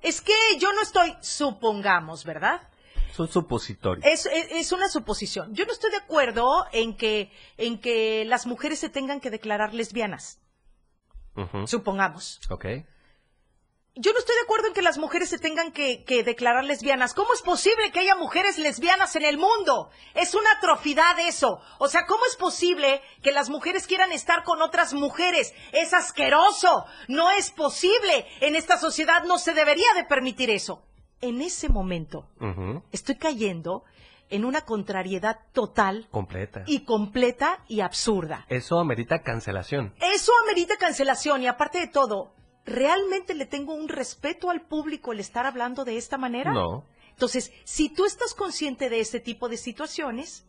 es que yo no estoy, supongamos, ¿verdad? Es un supositorio. Es, es- es una suposición. Yo no estoy de acuerdo en que, en que las mujeres se tengan que declarar lesbianas. Supongamos. Ok. Yo no estoy de acuerdo en que las mujeres se tengan que, que declarar lesbianas. ¿Cómo es posible que haya mujeres lesbianas en el mundo? Es una atrocidad eso. O sea, ¿cómo es posible que las mujeres quieran estar con otras mujeres? Es asqueroso. No es posible. En esta sociedad no se debería de permitir eso. En ese momento estoy cayendo en una contrariedad total Completa. y completa y absurda. Eso amerita cancelación. Eso amerita cancelación y aparte de todo, ¿realmente le tengo un respeto al público el estar hablando de esta manera? No. Entonces, si tú estás consciente de este tipo de situaciones,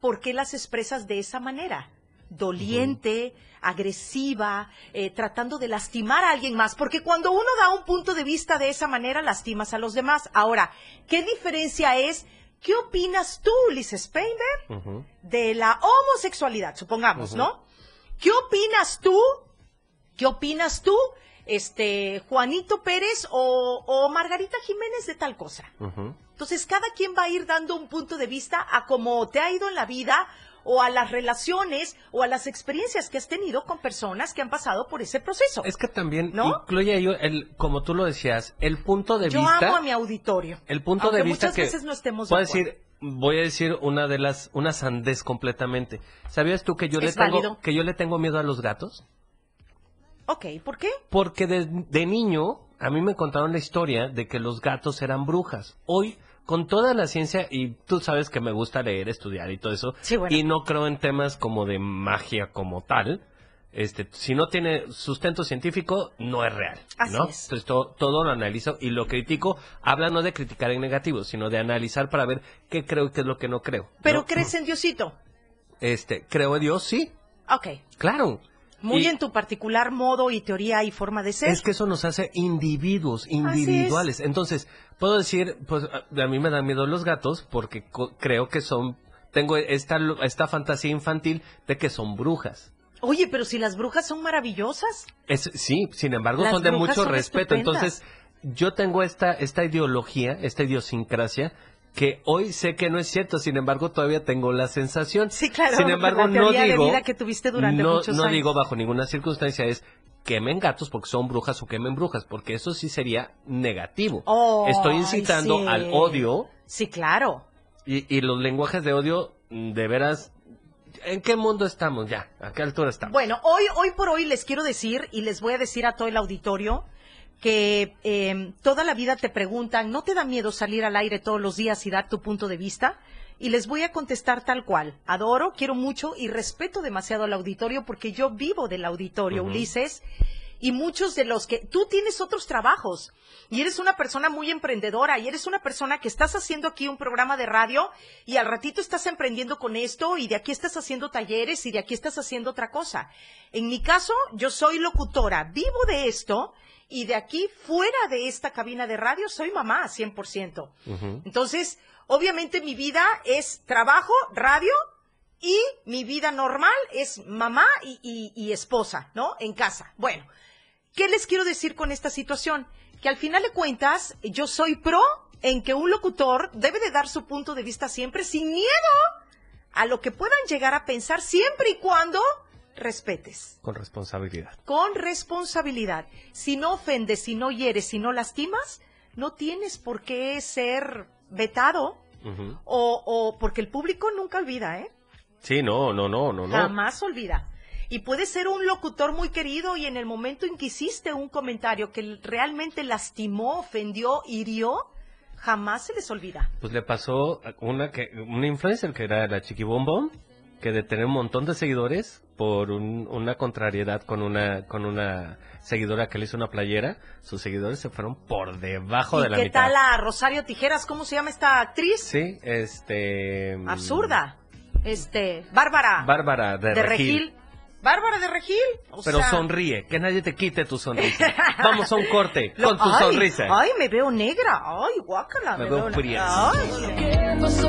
¿por qué las expresas de esa manera? Doliente, agresiva, eh, tratando de lastimar a alguien más, porque cuando uno da un punto de vista de esa manera, lastimas a los demás. Ahora, ¿qué diferencia es? ¿Qué opinas tú, Ulises Painter, Ujú. de la homosexualidad, supongamos. ¿no? ¿Qué opinas tú? ¿Qué opinas tú, este, Juanito Pérez o, o Margarita Jiménez de tal cosa? Entonces, cada quien va a ir dando un punto de vista a cómo te ha ido en la vida o a las relaciones o a las experiencias que has tenido con personas que han pasado por ese proceso. Es que también ¿No? incluye ahí, el, como tú lo decías, el punto de Yo vista. amo a mi auditorio. El punto aunque de vista muchas que veces no estemos de acuerdo. decir, voy a decir una de las una sandez completamente. ¿Sabías tú que yo le tengo válido. que yo le tengo miedo a los gatos? Ok, ¿por qué? Porque de, de niño a mí me contaron la historia de que los gatos eran brujas. Hoy con toda la ciencia y tú sabes que me gusta leer, estudiar y todo eso Sí, bueno. y no creo en temas como de magia como tal. Este, si no tiene sustento científico, no es real, Así ¿no? es. Entonces todo, todo lo analizo y lo critico. Habla no de criticar en negativo, sino de analizar para ver qué creo y qué es lo que no creo. ¿no? Pero crees en Diosito. Este, creo en Dios, sí, Ok. claro. Muy Y- en tu particular modo y teoría y forma de ser. Es que eso nos hace individuos, individuales. Entonces, puedo decir, pues a mí me dan miedo los gatos porque co- creo que son, tengo esta, esta fantasía infantil de que son brujas. Oye, pero si las brujas son maravillosas. Es, sí, sin embargo, Las son de mucho respeto. estupendas. Entonces, yo tengo esta, esta ideología, esta idiosincrasia, que hoy sé que no es cierto, sin embargo, todavía tengo la sensación. Sí, claro. Sin embargo, la no digo, de vida que tuviste durante no, muchos no años. digo bajo ninguna circunstancia es quemen gatos porque son brujas o quemen brujas, porque eso sí sería negativo. Oh, Estoy incitando sí. al odio Sí, claro. y, y los lenguajes de odio, mm, de veras, ¿en qué mundo estamos ya? ¿A qué altura estamos? Bueno, hoy, hoy por hoy les quiero decir y les voy a decir a todo el auditorio que eh, toda la vida te preguntan, ¿no te da miedo salir al aire todos los días y dar tu punto de vista? y les voy a contestar tal cual. Adoro, quiero mucho y respeto demasiado al auditorio porque yo vivo del auditorio. Ulises, y muchos de los que tú tienes otros trabajos y eres una persona muy emprendedora y eres una persona que estás haciendo aquí un programa de radio y al ratito estás emprendiendo con esto y de aquí estás haciendo talleres y de aquí estás haciendo otra cosa. En mi caso, yo soy locutora, vivo de esto y de aquí fuera de esta cabina de radio soy mamá 100%. Entonces, obviamente mi vida es trabajo, radio y mi vida normal es mamá y, y- y esposa, ¿no? En casa. Bueno, ¿qué les quiero decir con esta situación? Que al final de cuentas, yo soy pro en que un locutor debe de dar su punto de vista siempre sin miedo a lo que puedan llegar a pensar siempre y cuando respetes Con responsabilidad. con responsabilidad. Si no ofendes, si no hieres, si no lastimas, no tienes por qué ser vetado o, o porque el público nunca olvida, ¿eh? Sí, no, no, no, no, no. Jamás olvida. Y puede ser un locutor muy querido y en el momento en que hiciste un comentario que realmente lastimó, ofendió, hirió, jamás se les olvida. Pues le pasó una que una influencer que era la Chiqui Bombón, que de tener un montón de seguidores por un- una contrariedad con una con una seguidora que le hizo una playera, sus seguidores se fueron por debajo ¿Y de la qué mitad. tal a Rosario Tijeras? ¿Cómo se llama esta actriz? Sí, este mm, Absurda. Este, Bárbara. Bárbara de, de Regil. Regil. Bárbara de Regil. O Pero sea, sonríe, que nadie te quite tu sonrisa. [LAUGHS] Vamos a un corte lo- con tu ay, sonrisa. Ay, me veo negra. Ay, guácala. Me Me, veo veo frieza. Ay, ¿Qué pasó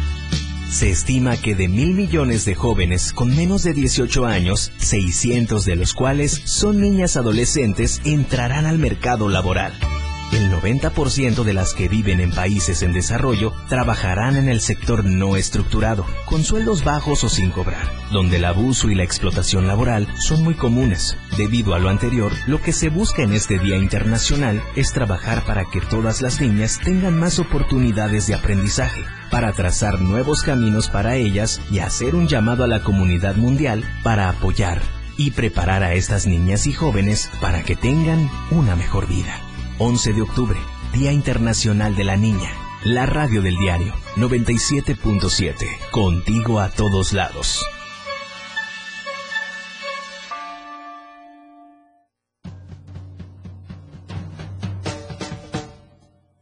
Se estima que de mil millones de jóvenes con menos de 18 años, 600 de los cuales son niñas adolescentes, entrarán al mercado laboral. El 90% de las que viven en países en desarrollo trabajarán en el sector no estructurado, con sueldos bajos o sin cobrar, donde el abuso y la explotación laboral son muy comunes. Debido a lo anterior, lo que se busca en este Día Internacional es trabajar para que todas las niñas tengan más oportunidades de aprendizaje, para trazar nuevos caminos para ellas y hacer un llamado a la comunidad mundial para apoyar y preparar a estas niñas y jóvenes para que tengan una mejor vida. 11 de octubre, Día Internacional de la Niña. La radio del diario 97.7. Contigo a todos lados.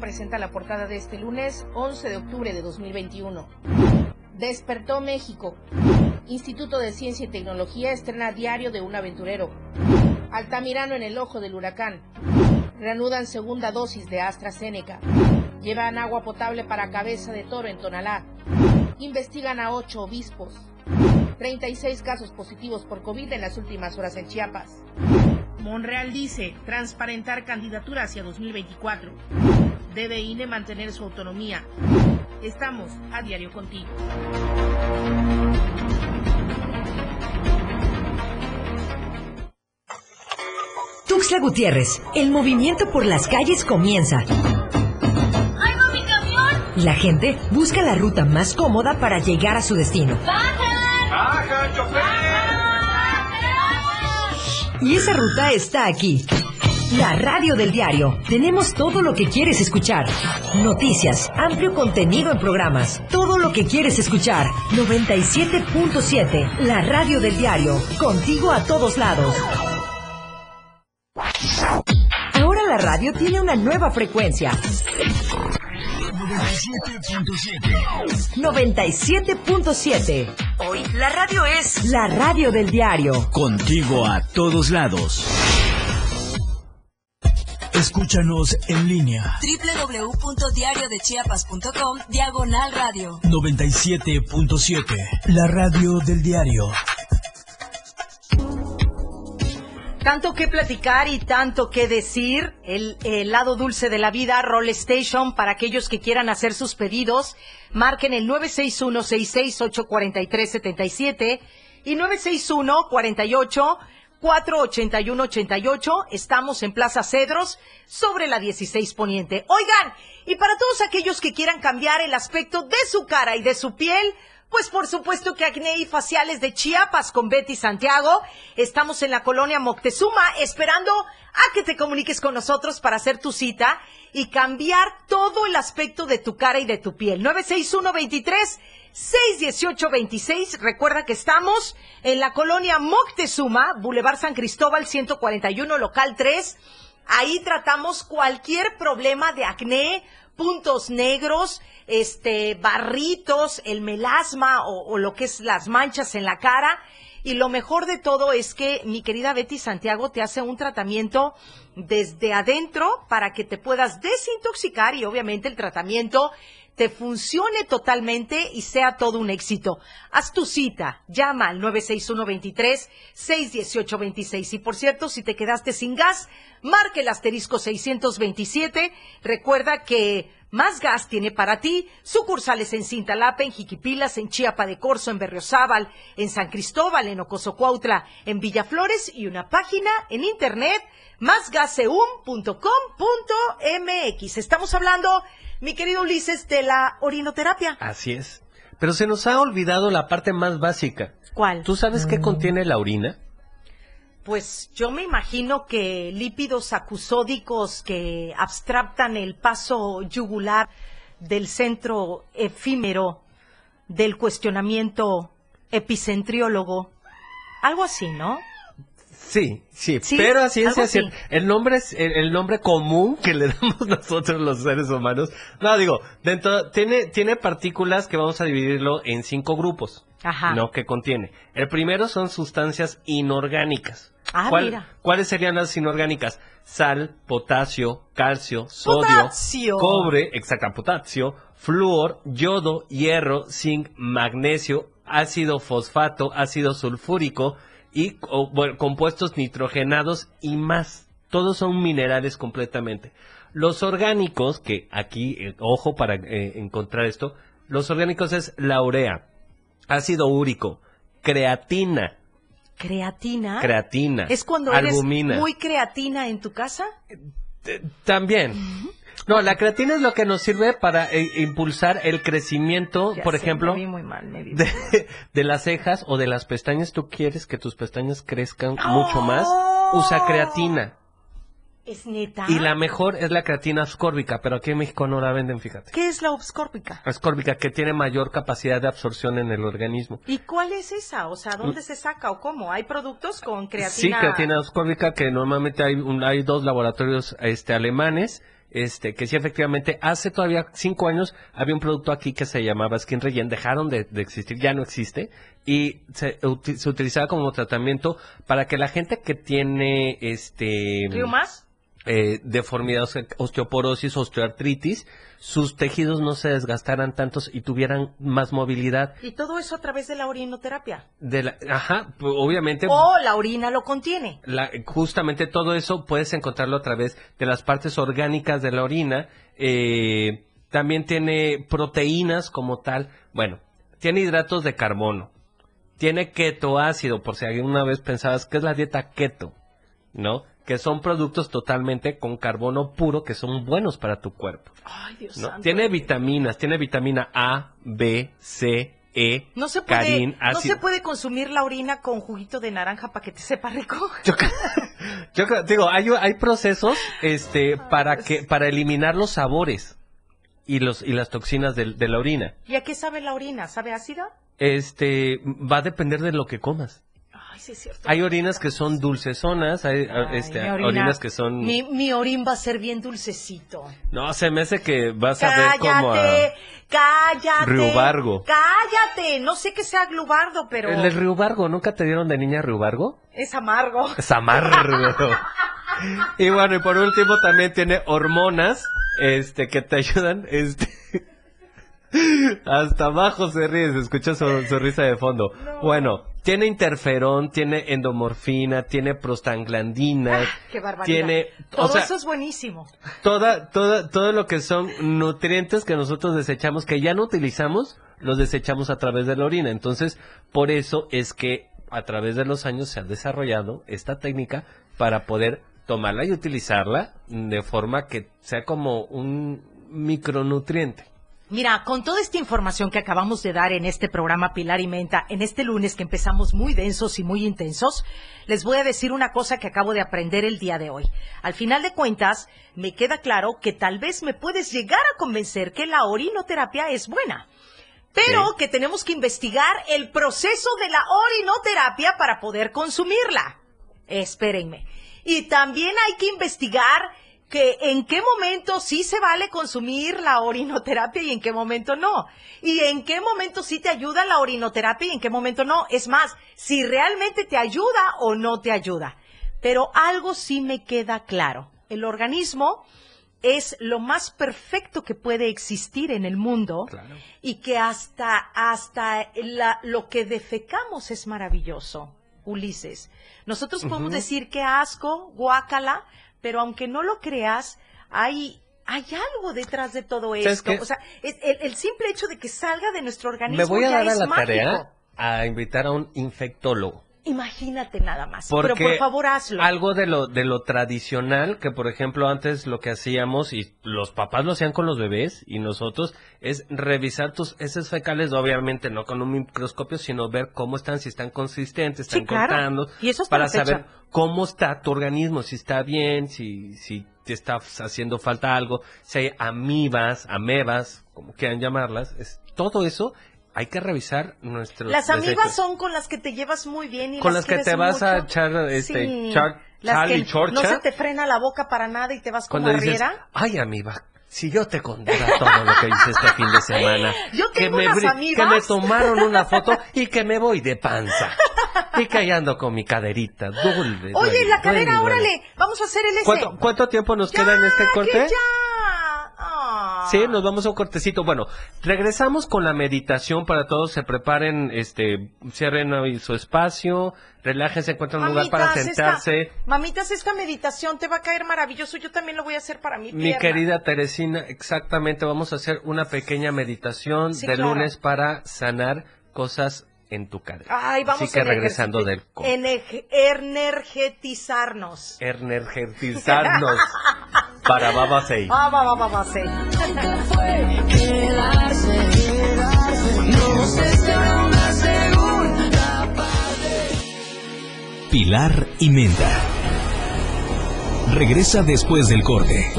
Presenta la portada de este lunes 11 de octubre de 2021. Despertó México. Instituto de Ciencia y Tecnología estrena Diario de un aventurero. Altamirano en el ojo del huracán. Reanudan segunda dosis de AstraZeneca. Llevan agua potable para cabeza de toro en Tonalá. Investigan a ocho obispos. 36 casos positivos por COVID en las últimas horas en Chiapas. Monreal dice transparentar candidatura hacia 2024. Debe INE mantener su autonomía. Estamos a diario contigo. Tuxtla Gutiérrez, el movimiento por las calles comienza. ¡Ahí va mi camión! La gente busca la ruta más cómoda para llegar a su destino. ¡Bajan! ¡Baja, chofer! Y esa ruta está aquí. La radio del diario. Tenemos todo lo que quieres escuchar. Noticias, amplio contenido en programas. Todo lo que quieres escuchar. 97.7. La radio del diario. Contigo a todos lados. Ahora la radio tiene una nueva frecuencia. 97.7. Hoy la radio es la radio del diario. Contigo a todos lados. Escúchanos en línea www.diariodechiapas.com Diagonal Radio 97.7. La radio del diario. Tanto que platicar y tanto que decir. El, el lado dulce de la vida, Roll Station, para aquellos que quieran hacer sus pedidos, marquen el 961-668-4377 y 961-48. 481-88. Estamos en Plaza Cedros, sobre la 16 Poniente. Oigan, y para todos aquellos que quieran cambiar el aspecto de su cara y de su piel, pues por supuesto que acné y faciales de Chiapas con Betty Santiago. Estamos en la colonia Moctezuma esperando a que te comuniques con nosotros para hacer tu cita y cambiar todo el aspecto de tu cara y de tu piel. 961 23 618-26. Recuerda que estamos en la colonia Moctezuma, Boulevard San Cristóbal 141, local 3. Ahí tratamos cualquier problema de acné, puntos negros, este, barritos, el melasma o, lo que es las manchas en la cara. Y lo mejor de todo es que mi querida Betty Santiago te hace un tratamiento desde adentro para que te puedas desintoxicar y obviamente el tratamiento te funcione totalmente y sea todo un éxito. Haz tu cita, llama al 961-23-618-26. Y por cierto, si te quedaste sin gas, marque el asterisco 627. Recuerda que más gas tiene para ti sucursales en Cintalapa, en Jiquipilas, en Chiapa de Corzo, en Berriozábal, en San Cristóbal, en Ocosocuautla, en Villaflores y una página en internet másgaseum.com.mx. Estamos hablando, mi querido Ulises, de la orinoterapia. Así es. Pero se nos ha olvidado la parte más básica. ¿Cuál? ¿Tú sabes qué contiene la orina? Pues yo me imagino que lípidos acusódicos que abstractan el paso yugular del centro efímero del cuestionamiento epicentriólogo. Algo así, ¿no? Sí, sí, Sí, pero a ciencia algo así. cierta. El nombre es el, el nombre común que le [LAUGHS] damos nosotros los seres humanos. No, digo, dentro tiene tiene partículas que vamos a dividirlo en cinco grupos. Ajá. ¿No? Que contiene. El primero son sustancias inorgánicas. Ah, ¿Cuál- mira. ¿Cuáles serían las inorgánicas? Sal, potasio, calcio, sodio, Potasio. cobre, exacto, potasio, flúor, yodo, hierro, zinc, magnesio, ácido fosfato, ácido sulfúrico y o, bueno, compuestos nitrogenados y más. Todos son minerales completamente. Los orgánicos, que aquí, eh, ojo para eh, encontrar esto, los orgánicos es la urea, ácido úrico, creatina, Creatina. creatina, ¿Es cuando eres albumina. muy creatina en tu casa? También. No, la creatina es lo que nos sirve para eh, impulsar el crecimiento, Ya por sé, ejemplo, me vi muy mal, me vi de, [LAUGHS] de las cejas o de las pestañas. Tú quieres que tus pestañas crezcan ¡Oh! mucho más, usa creatina. ¿Es neta? Y la mejor es la creatina ascórbica, pero aquí en México no la venden, fíjate. ¿Qué es la obscórbica? Ascórbica, que tiene mayor capacidad de absorción en el organismo. ¿Y cuál es esa? O sea, ¿dónde se saca o cómo? ¿Hay productos con creatina? Sí, creatina ascórbica, que normalmente hay, un- hay dos laboratorios este, alemanes, este, que sí efectivamente hace todavía cinco años había un producto aquí que se llamaba Skin Regen, dejaron de, existir, ya no existe, y se, se utilizaba como tratamiento para que la gente que tiene este. Eh, deformidad, oste- osteoporosis, osteoartritis, sus tejidos no se desgastaran tantos y tuvieran más movilidad. ¿Y todo eso a través de la orinoterapia? De la, ajá, pues, obviamente. ¿O la orina lo contiene? La- justamente todo eso puedes encontrarlo a través de las partes orgánicas de la orina. eh, también tiene proteínas como tal. Bueno, tiene hidratos de carbono. Tiene ketoácido, por si alguna vez pensabas que es la dieta keto, ¿no? Que son productos totalmente con carbono puro que son buenos para tu cuerpo. Ay, Dios ¿no? santo. Tiene vitaminas, tiene vitamina A, B, C, E, No se puede, carín, no se puede consumir la orina con juguito de naranja para que te sepa rico. [LAUGHS] Yo creo- digo, hay, hay procesos este, para que para eliminar los sabores y los y las toxinas de, la orina. ¿Y a qué sabe la orina? ¿Sabe ácida? Este va a depender de lo que comas. Ay, sí es cierto. Hay orinas que son dulcezonas, hay Ay, este, orina- orinas que son Mi, mi orín va a ser bien dulcecito. No, se me hace que vas a ver como a Cállate, cállate. Riubargo. Cállate. No sé que sea glubardo, pero el, el riubargo, ¿nunca te dieron de niña riubargo? es amargo. Es amargo. [LAUGHS] y bueno, y por último también tiene hormonas, este, que te ayudan, este. [LAUGHS] Hasta abajo se ríe, se escucha su, su risa de fondo. Bueno, tiene interferón, tiene endomorfina, tiene prostaglandinas, Qué barbaridad. tiene, Todo o sea, eso es buenísimo. toda, toda, todo lo que son nutrientes que nosotros desechamos, que ya no utilizamos, los desechamos a través de la orina. Entonces, por eso es que a través de los años se ha desarrollado esta técnica para poder tomarla y utilizarla de forma que sea como un micronutriente. Mira, con toda esta información que acabamos de dar en este programa Pilar y Menta, en este lunes que empezamos muy densos y muy intensos, les voy a decir una cosa que acabo de aprender el día de hoy. Al final de cuentas, me queda claro que tal vez me puedes llegar a convencer que la orinoterapia es buena. Pero que tenemos que investigar el proceso de la orinoterapia para poder consumirla. Espérenme. Y también hay que investigar que en qué momento sí se vale consumir la orinoterapia y en qué momento no. Y en qué momento sí te ayuda la orinoterapia y en qué momento no. Es más, si realmente te ayuda o no te ayuda. Pero algo sí me queda claro. El organismo es lo más perfecto que puede existir en el mundo y que hasta, hasta la- lo que defecamos es maravilloso. Ulises, nosotros podemos decir que asco, guácala, pero aunque no lo creas, hay, hay algo detrás de todo ¿Sabes esto. O sea, el, el simple hecho de que salga de nuestro organismo Me voy a ya dar a es la mágico. tarea a invitar a un infectólogo. Imagínate nada más. Porque pero por favor hazlo. algo de lo, de lo tradicional, que por ejemplo antes lo que hacíamos, y los papás lo hacían con los bebés, y nosotros, es revisar tus heces fecales, obviamente no con un microscopio, sino ver cómo están, si están consistentes, están Sí, claro. cortando, Y eso para saber cómo está tu organismo, si está bien, si, si te está haciendo falta algo, si hay amibas, amebas, como quieran llamarlas, es, todo eso hay que revisar nuestros Las desechos. amigas son con las que te llevas muy bien y Con las que te vas a echar, este, Sí, char- las que Chorcha. no se te frena la boca para nada y te vas como dices, arriera. ay amiga, si yo te contara todo lo que hice este fin de semana. [LAUGHS] Yo que tengo me, unas bri- amigas. que me tomaron una foto [LAUGHS] y que me voy de panza. Y que ando con mi caderita. Duele, Oye, duele, la cadera, duele, duele. órale, vamos a hacer el. ¿Cuánto, cuánto tiempo nos queda en este corte? que ya. Ah. Sí, nos vamos a un cortecito. Bueno, regresamos con la meditación para todos. Se preparen, este, cierren su espacio, relájense, encuentren un lugar para sentarse. Esta, mamitas, esta meditación te va a caer maravilloso. Yo también lo voy a hacer para mi Mi pierna. querida Teresina, exactamente, vamos a hacer una pequeña meditación Sí, de claro. lunes para sanar cosas en tu cadera. Ay, vamos Así que a regresando del energe- energe- energetizarnos. energetizarnos. [LAUGHS] Para Baba Sei. Ah, una segunda parte. Pilar y Menta. Regresa después del corte.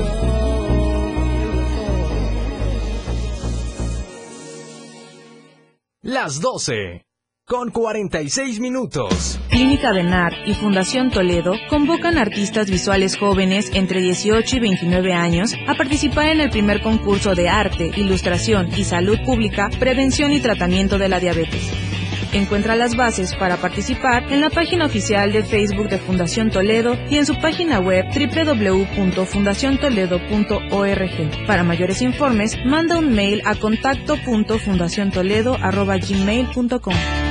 Las 12. Con 46 minutos. Clínica Benar y Fundación Toledo convocan artistas visuales jóvenes entre 18 y 29 años a participar en el primer concurso de arte, ilustración y salud pública, prevención y tratamiento de la diabetes. Encuentra las bases para participar en la página oficial de Facebook de Fundación Toledo y en su página web www.fundaciontoledo.org. Para mayores informes, manda un mail a contacto.fundaciontoledo.gmail.com.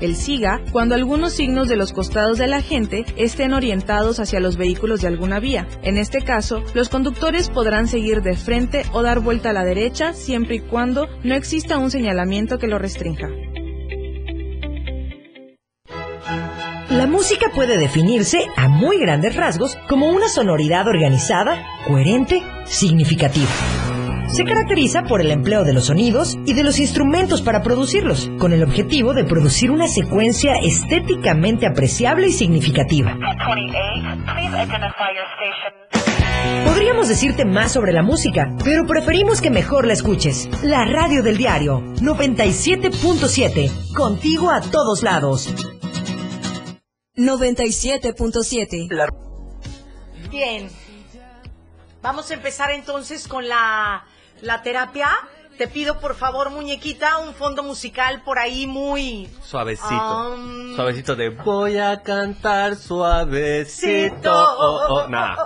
El siga cuando algunos signos de los costados de la gente estén orientados hacia los vehículos de alguna vía. En este caso, los conductores podrán seguir de frente o dar vuelta a la derecha siempre y cuando no exista un señalamiento que lo restrinja. La música puede definirse a muy grandes rasgos como una sonoridad organizada, coherente, significativa. Se caracteriza por el empleo de los sonidos y de los instrumentos para producirlos, con el objetivo de producir una secuencia estéticamente apreciable y significativa. Podríamos decirte más sobre la música, pero preferimos que mejor la escuches. La radio del diario 97.7, contigo a todos lados. 97.7. Bien. Vamos a empezar entonces con la, la terapia. Te pido por favor, muñequita, un fondo musical por ahí muy... Suavecito. Um, Suavecito de voy a cantar suavecito. Oh, oh, nah.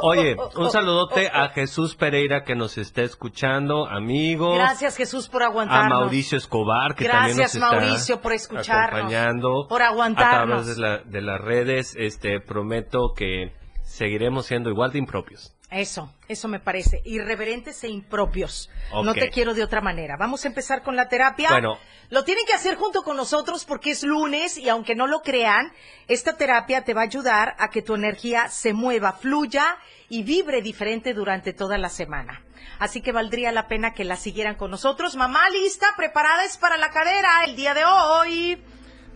Oye, un saludote a Jesús Pereira que nos está escuchando, amigo. Gracias Jesús por A aguantarnos. Mauricio Escobar que Gracias, también nos está Mauricio, por escucharnos, acompañando por a aguantarnos. través de, la- de las redes. Este prometo que seguiremos siendo igual de impropios. Eso, eso me parece. Irreverentes e impropios. No te quiero de otra manera. Vamos a empezar con la terapia. Bueno. Lo tienen que hacer junto con nosotros porque es lunes y aunque no lo crean, esta terapia te va a ayudar a que tu energía se mueva, fluya y vibre diferente durante toda la semana. Así que valdría la pena que la siguieran con nosotros. Mamá, lista, preparada es para la cadera el día de hoy.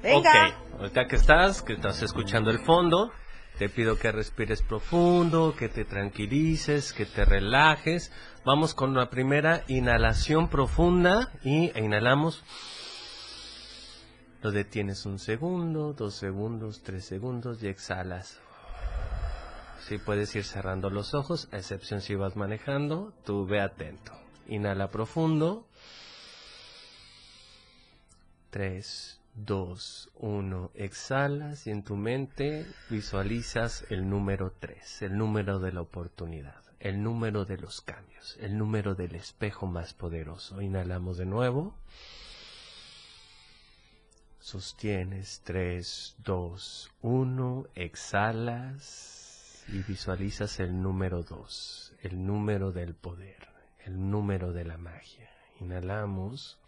Venga. Ok, ahorita que estás, que estás escuchando el fondo, te pido que respires profundo, que te tranquilices, que te relajes. Vamos con la primera inhalación profunda y e inhalamos. Lo detienes un segundo, dos segundos, tres segundos y exhalas. Si puedes ir cerrando los ojos, a excepción si vas manejando, tú ve atento. Inhala profundo. 3, 2, 1, exhalas y en tu mente visualizas el número 3, el número de la oportunidad, el número de los cambios, el número del espejo más poderoso. Inhalamos de nuevo. Sostienes 3, 2, 1, exhalas y visualizas el número 2, el número del poder, el número de la magia. Inhalamos.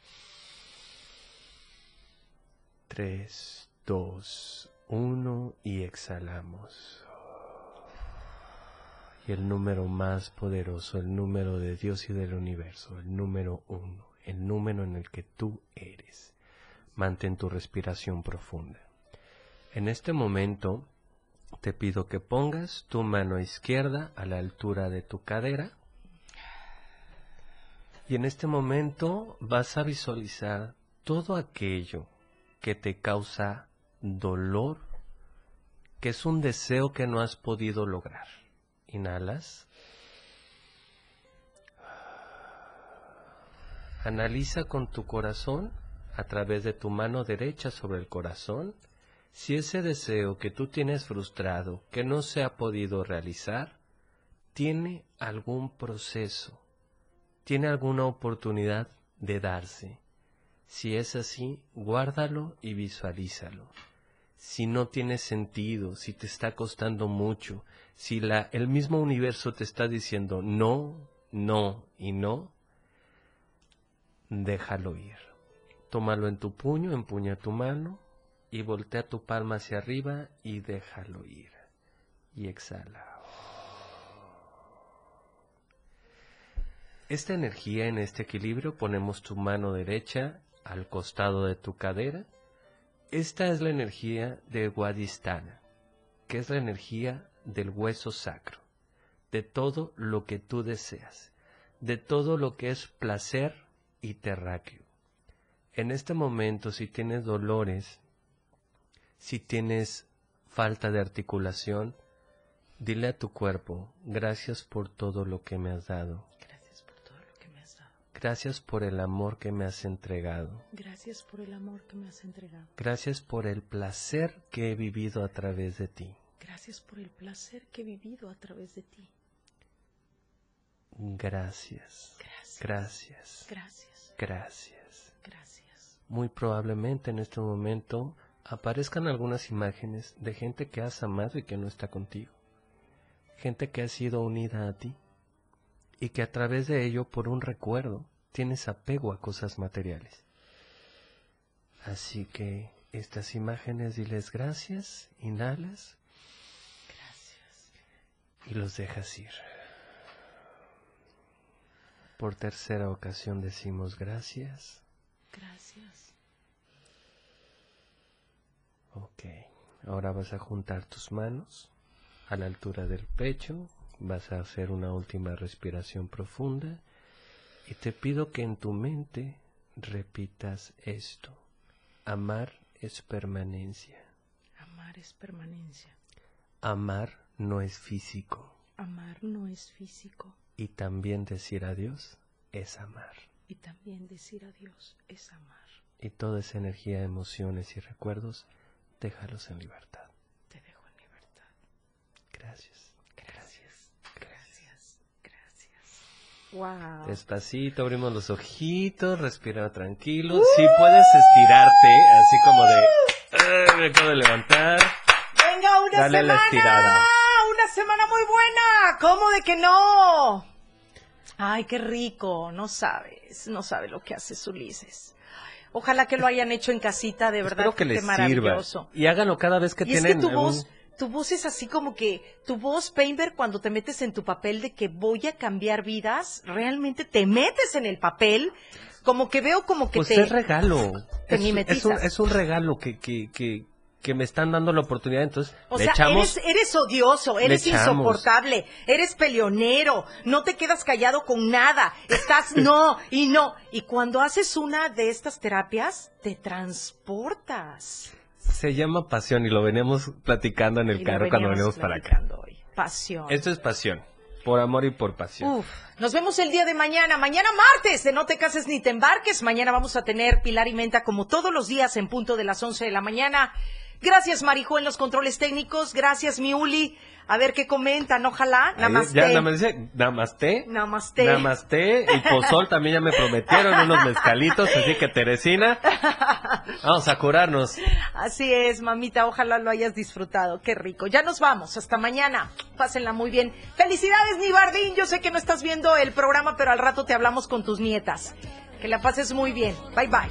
3, 2, 1 y exhalamos. Y el número más poderoso, el número de Dios y del universo, el número 1, el número en el que tú eres, mantén tu respiración profunda. En este momento te pido que pongas tu mano izquierda a la altura de tu cadera y en este momento vas a visualizar todo aquello que te causa dolor, que es un deseo que no has podido lograr. Inhalas. Analiza con tu corazón, a través de tu mano derecha sobre el corazón, si ese deseo que tú tienes frustrado, que no se ha podido realizar, tiene algún proceso, tiene alguna oportunidad de darse. Si es así, guárdalo y visualízalo. Si no tiene sentido, si te está costando mucho, si el mismo universo te está diciendo no, no y no, déjalo ir. Tómalo en tu puño, empuña tu mano y voltea tu palma hacia arriba y déjalo ir. Y exhala. Esta energía en este equilibrio ponemos tu mano derecha al costado de tu cadera. Esta es la energía de Guadistana, que es la energía del hueso sacro, de todo lo que tú deseas, de todo lo que es placer y terráqueo. En este momento, si tienes dolores, si tienes falta de articulación, dile a tu cuerpo, gracias por todo lo que me has dado. Gracias por el amor que me has entregado. Gracias por el amor que me has entregado. Gracias por el placer que he vivido a través de ti. Gracias por el placer que he vivido a través de ti. Gracias. Gracias. Gracias. Gracias. Gracias. Gracias. Muy probablemente en este momento aparezcan algunas imágenes de gente que has amado y que no está contigo. Gente que ha sido unida a ti y que a través de ello, por un recuerdo, tienes apego a cosas materiales. Así que estas imágenes diles gracias, inhalas Gracias. y los dejas ir. Por tercera ocasión decimos gracias. Gracias. Ok. Ahora vas a juntar tus manos a la altura del pecho. Vas a hacer una última respiración profunda. Y te pido que en tu mente repitas esto. Amar es permanencia. Amar es permanencia. Amar no es físico. Amar no es físico. Y también decir adiós es amar. Y también decir adiós es amar. Y toda esa energía, emociones y recuerdos, déjalos en libertad. Te dejo en libertad. Gracias. Gracias. Gracias. Gracias. Wow. Despacito, abrimos los ojitos, respira tranquilo. Si puedes estirarte, así como de... "Ay, me acabo de levantar. Venga, una Dale la semana. estirada. Una semana muy buena. ¿Cómo de que no? Ay, qué rico. No sabes, no sabe lo que hace Ulises. Ojalá que lo hayan hecho en casita, de verdad. Espero que qué les sirva. maravilloso. Y háganlo cada vez que y es tienen que tu voz, tu voz es así como que, tu voz, Painter, cuando te metes en tu papel de que voy a cambiar vidas, realmente te metes en el papel, como que veo como que Pues te... es regalo. te Es, es un, mimetizas. es un regalo que, que, que, que me están dando la oportunidad. Entonces, O le sea, echamos... eres, eres odioso, eres insoportable, eres peleonero, no te quedas callado con nada, estás no y no. Y cuando haces una de estas terapias, te transportas. Se llama pasión y lo veníamos platicando en el Y carro cuando veníamos para acá. hoy. Pasión. Esto es pasión. Por amor y por pasión. Uf, nos vemos el día de mañana, mañana martes, de no te cases ni te embarques. Mañana vamos a tener Pilar y Menta como todos los días en punto de las 11 de la mañana. Gracias Marijo en los controles técnicos, gracias Miuli. A ver qué comentan, ojalá. Namaste. Ya nada más dice namaste. Namaste. Namaste. Y pozol también ya me prometieron unos mezcalitos. Así que Teresina, [LAUGHS] vamos a curarnos. Así es, mamita, ojalá lo hayas disfrutado. Qué rico. Ya nos vamos. Hasta mañana. Pásenla muy bien. Felicidades, Nibardín. Yo sé que no estás viendo el programa, pero al rato te hablamos con tus nietas. Que la pases muy bien. Bye bye.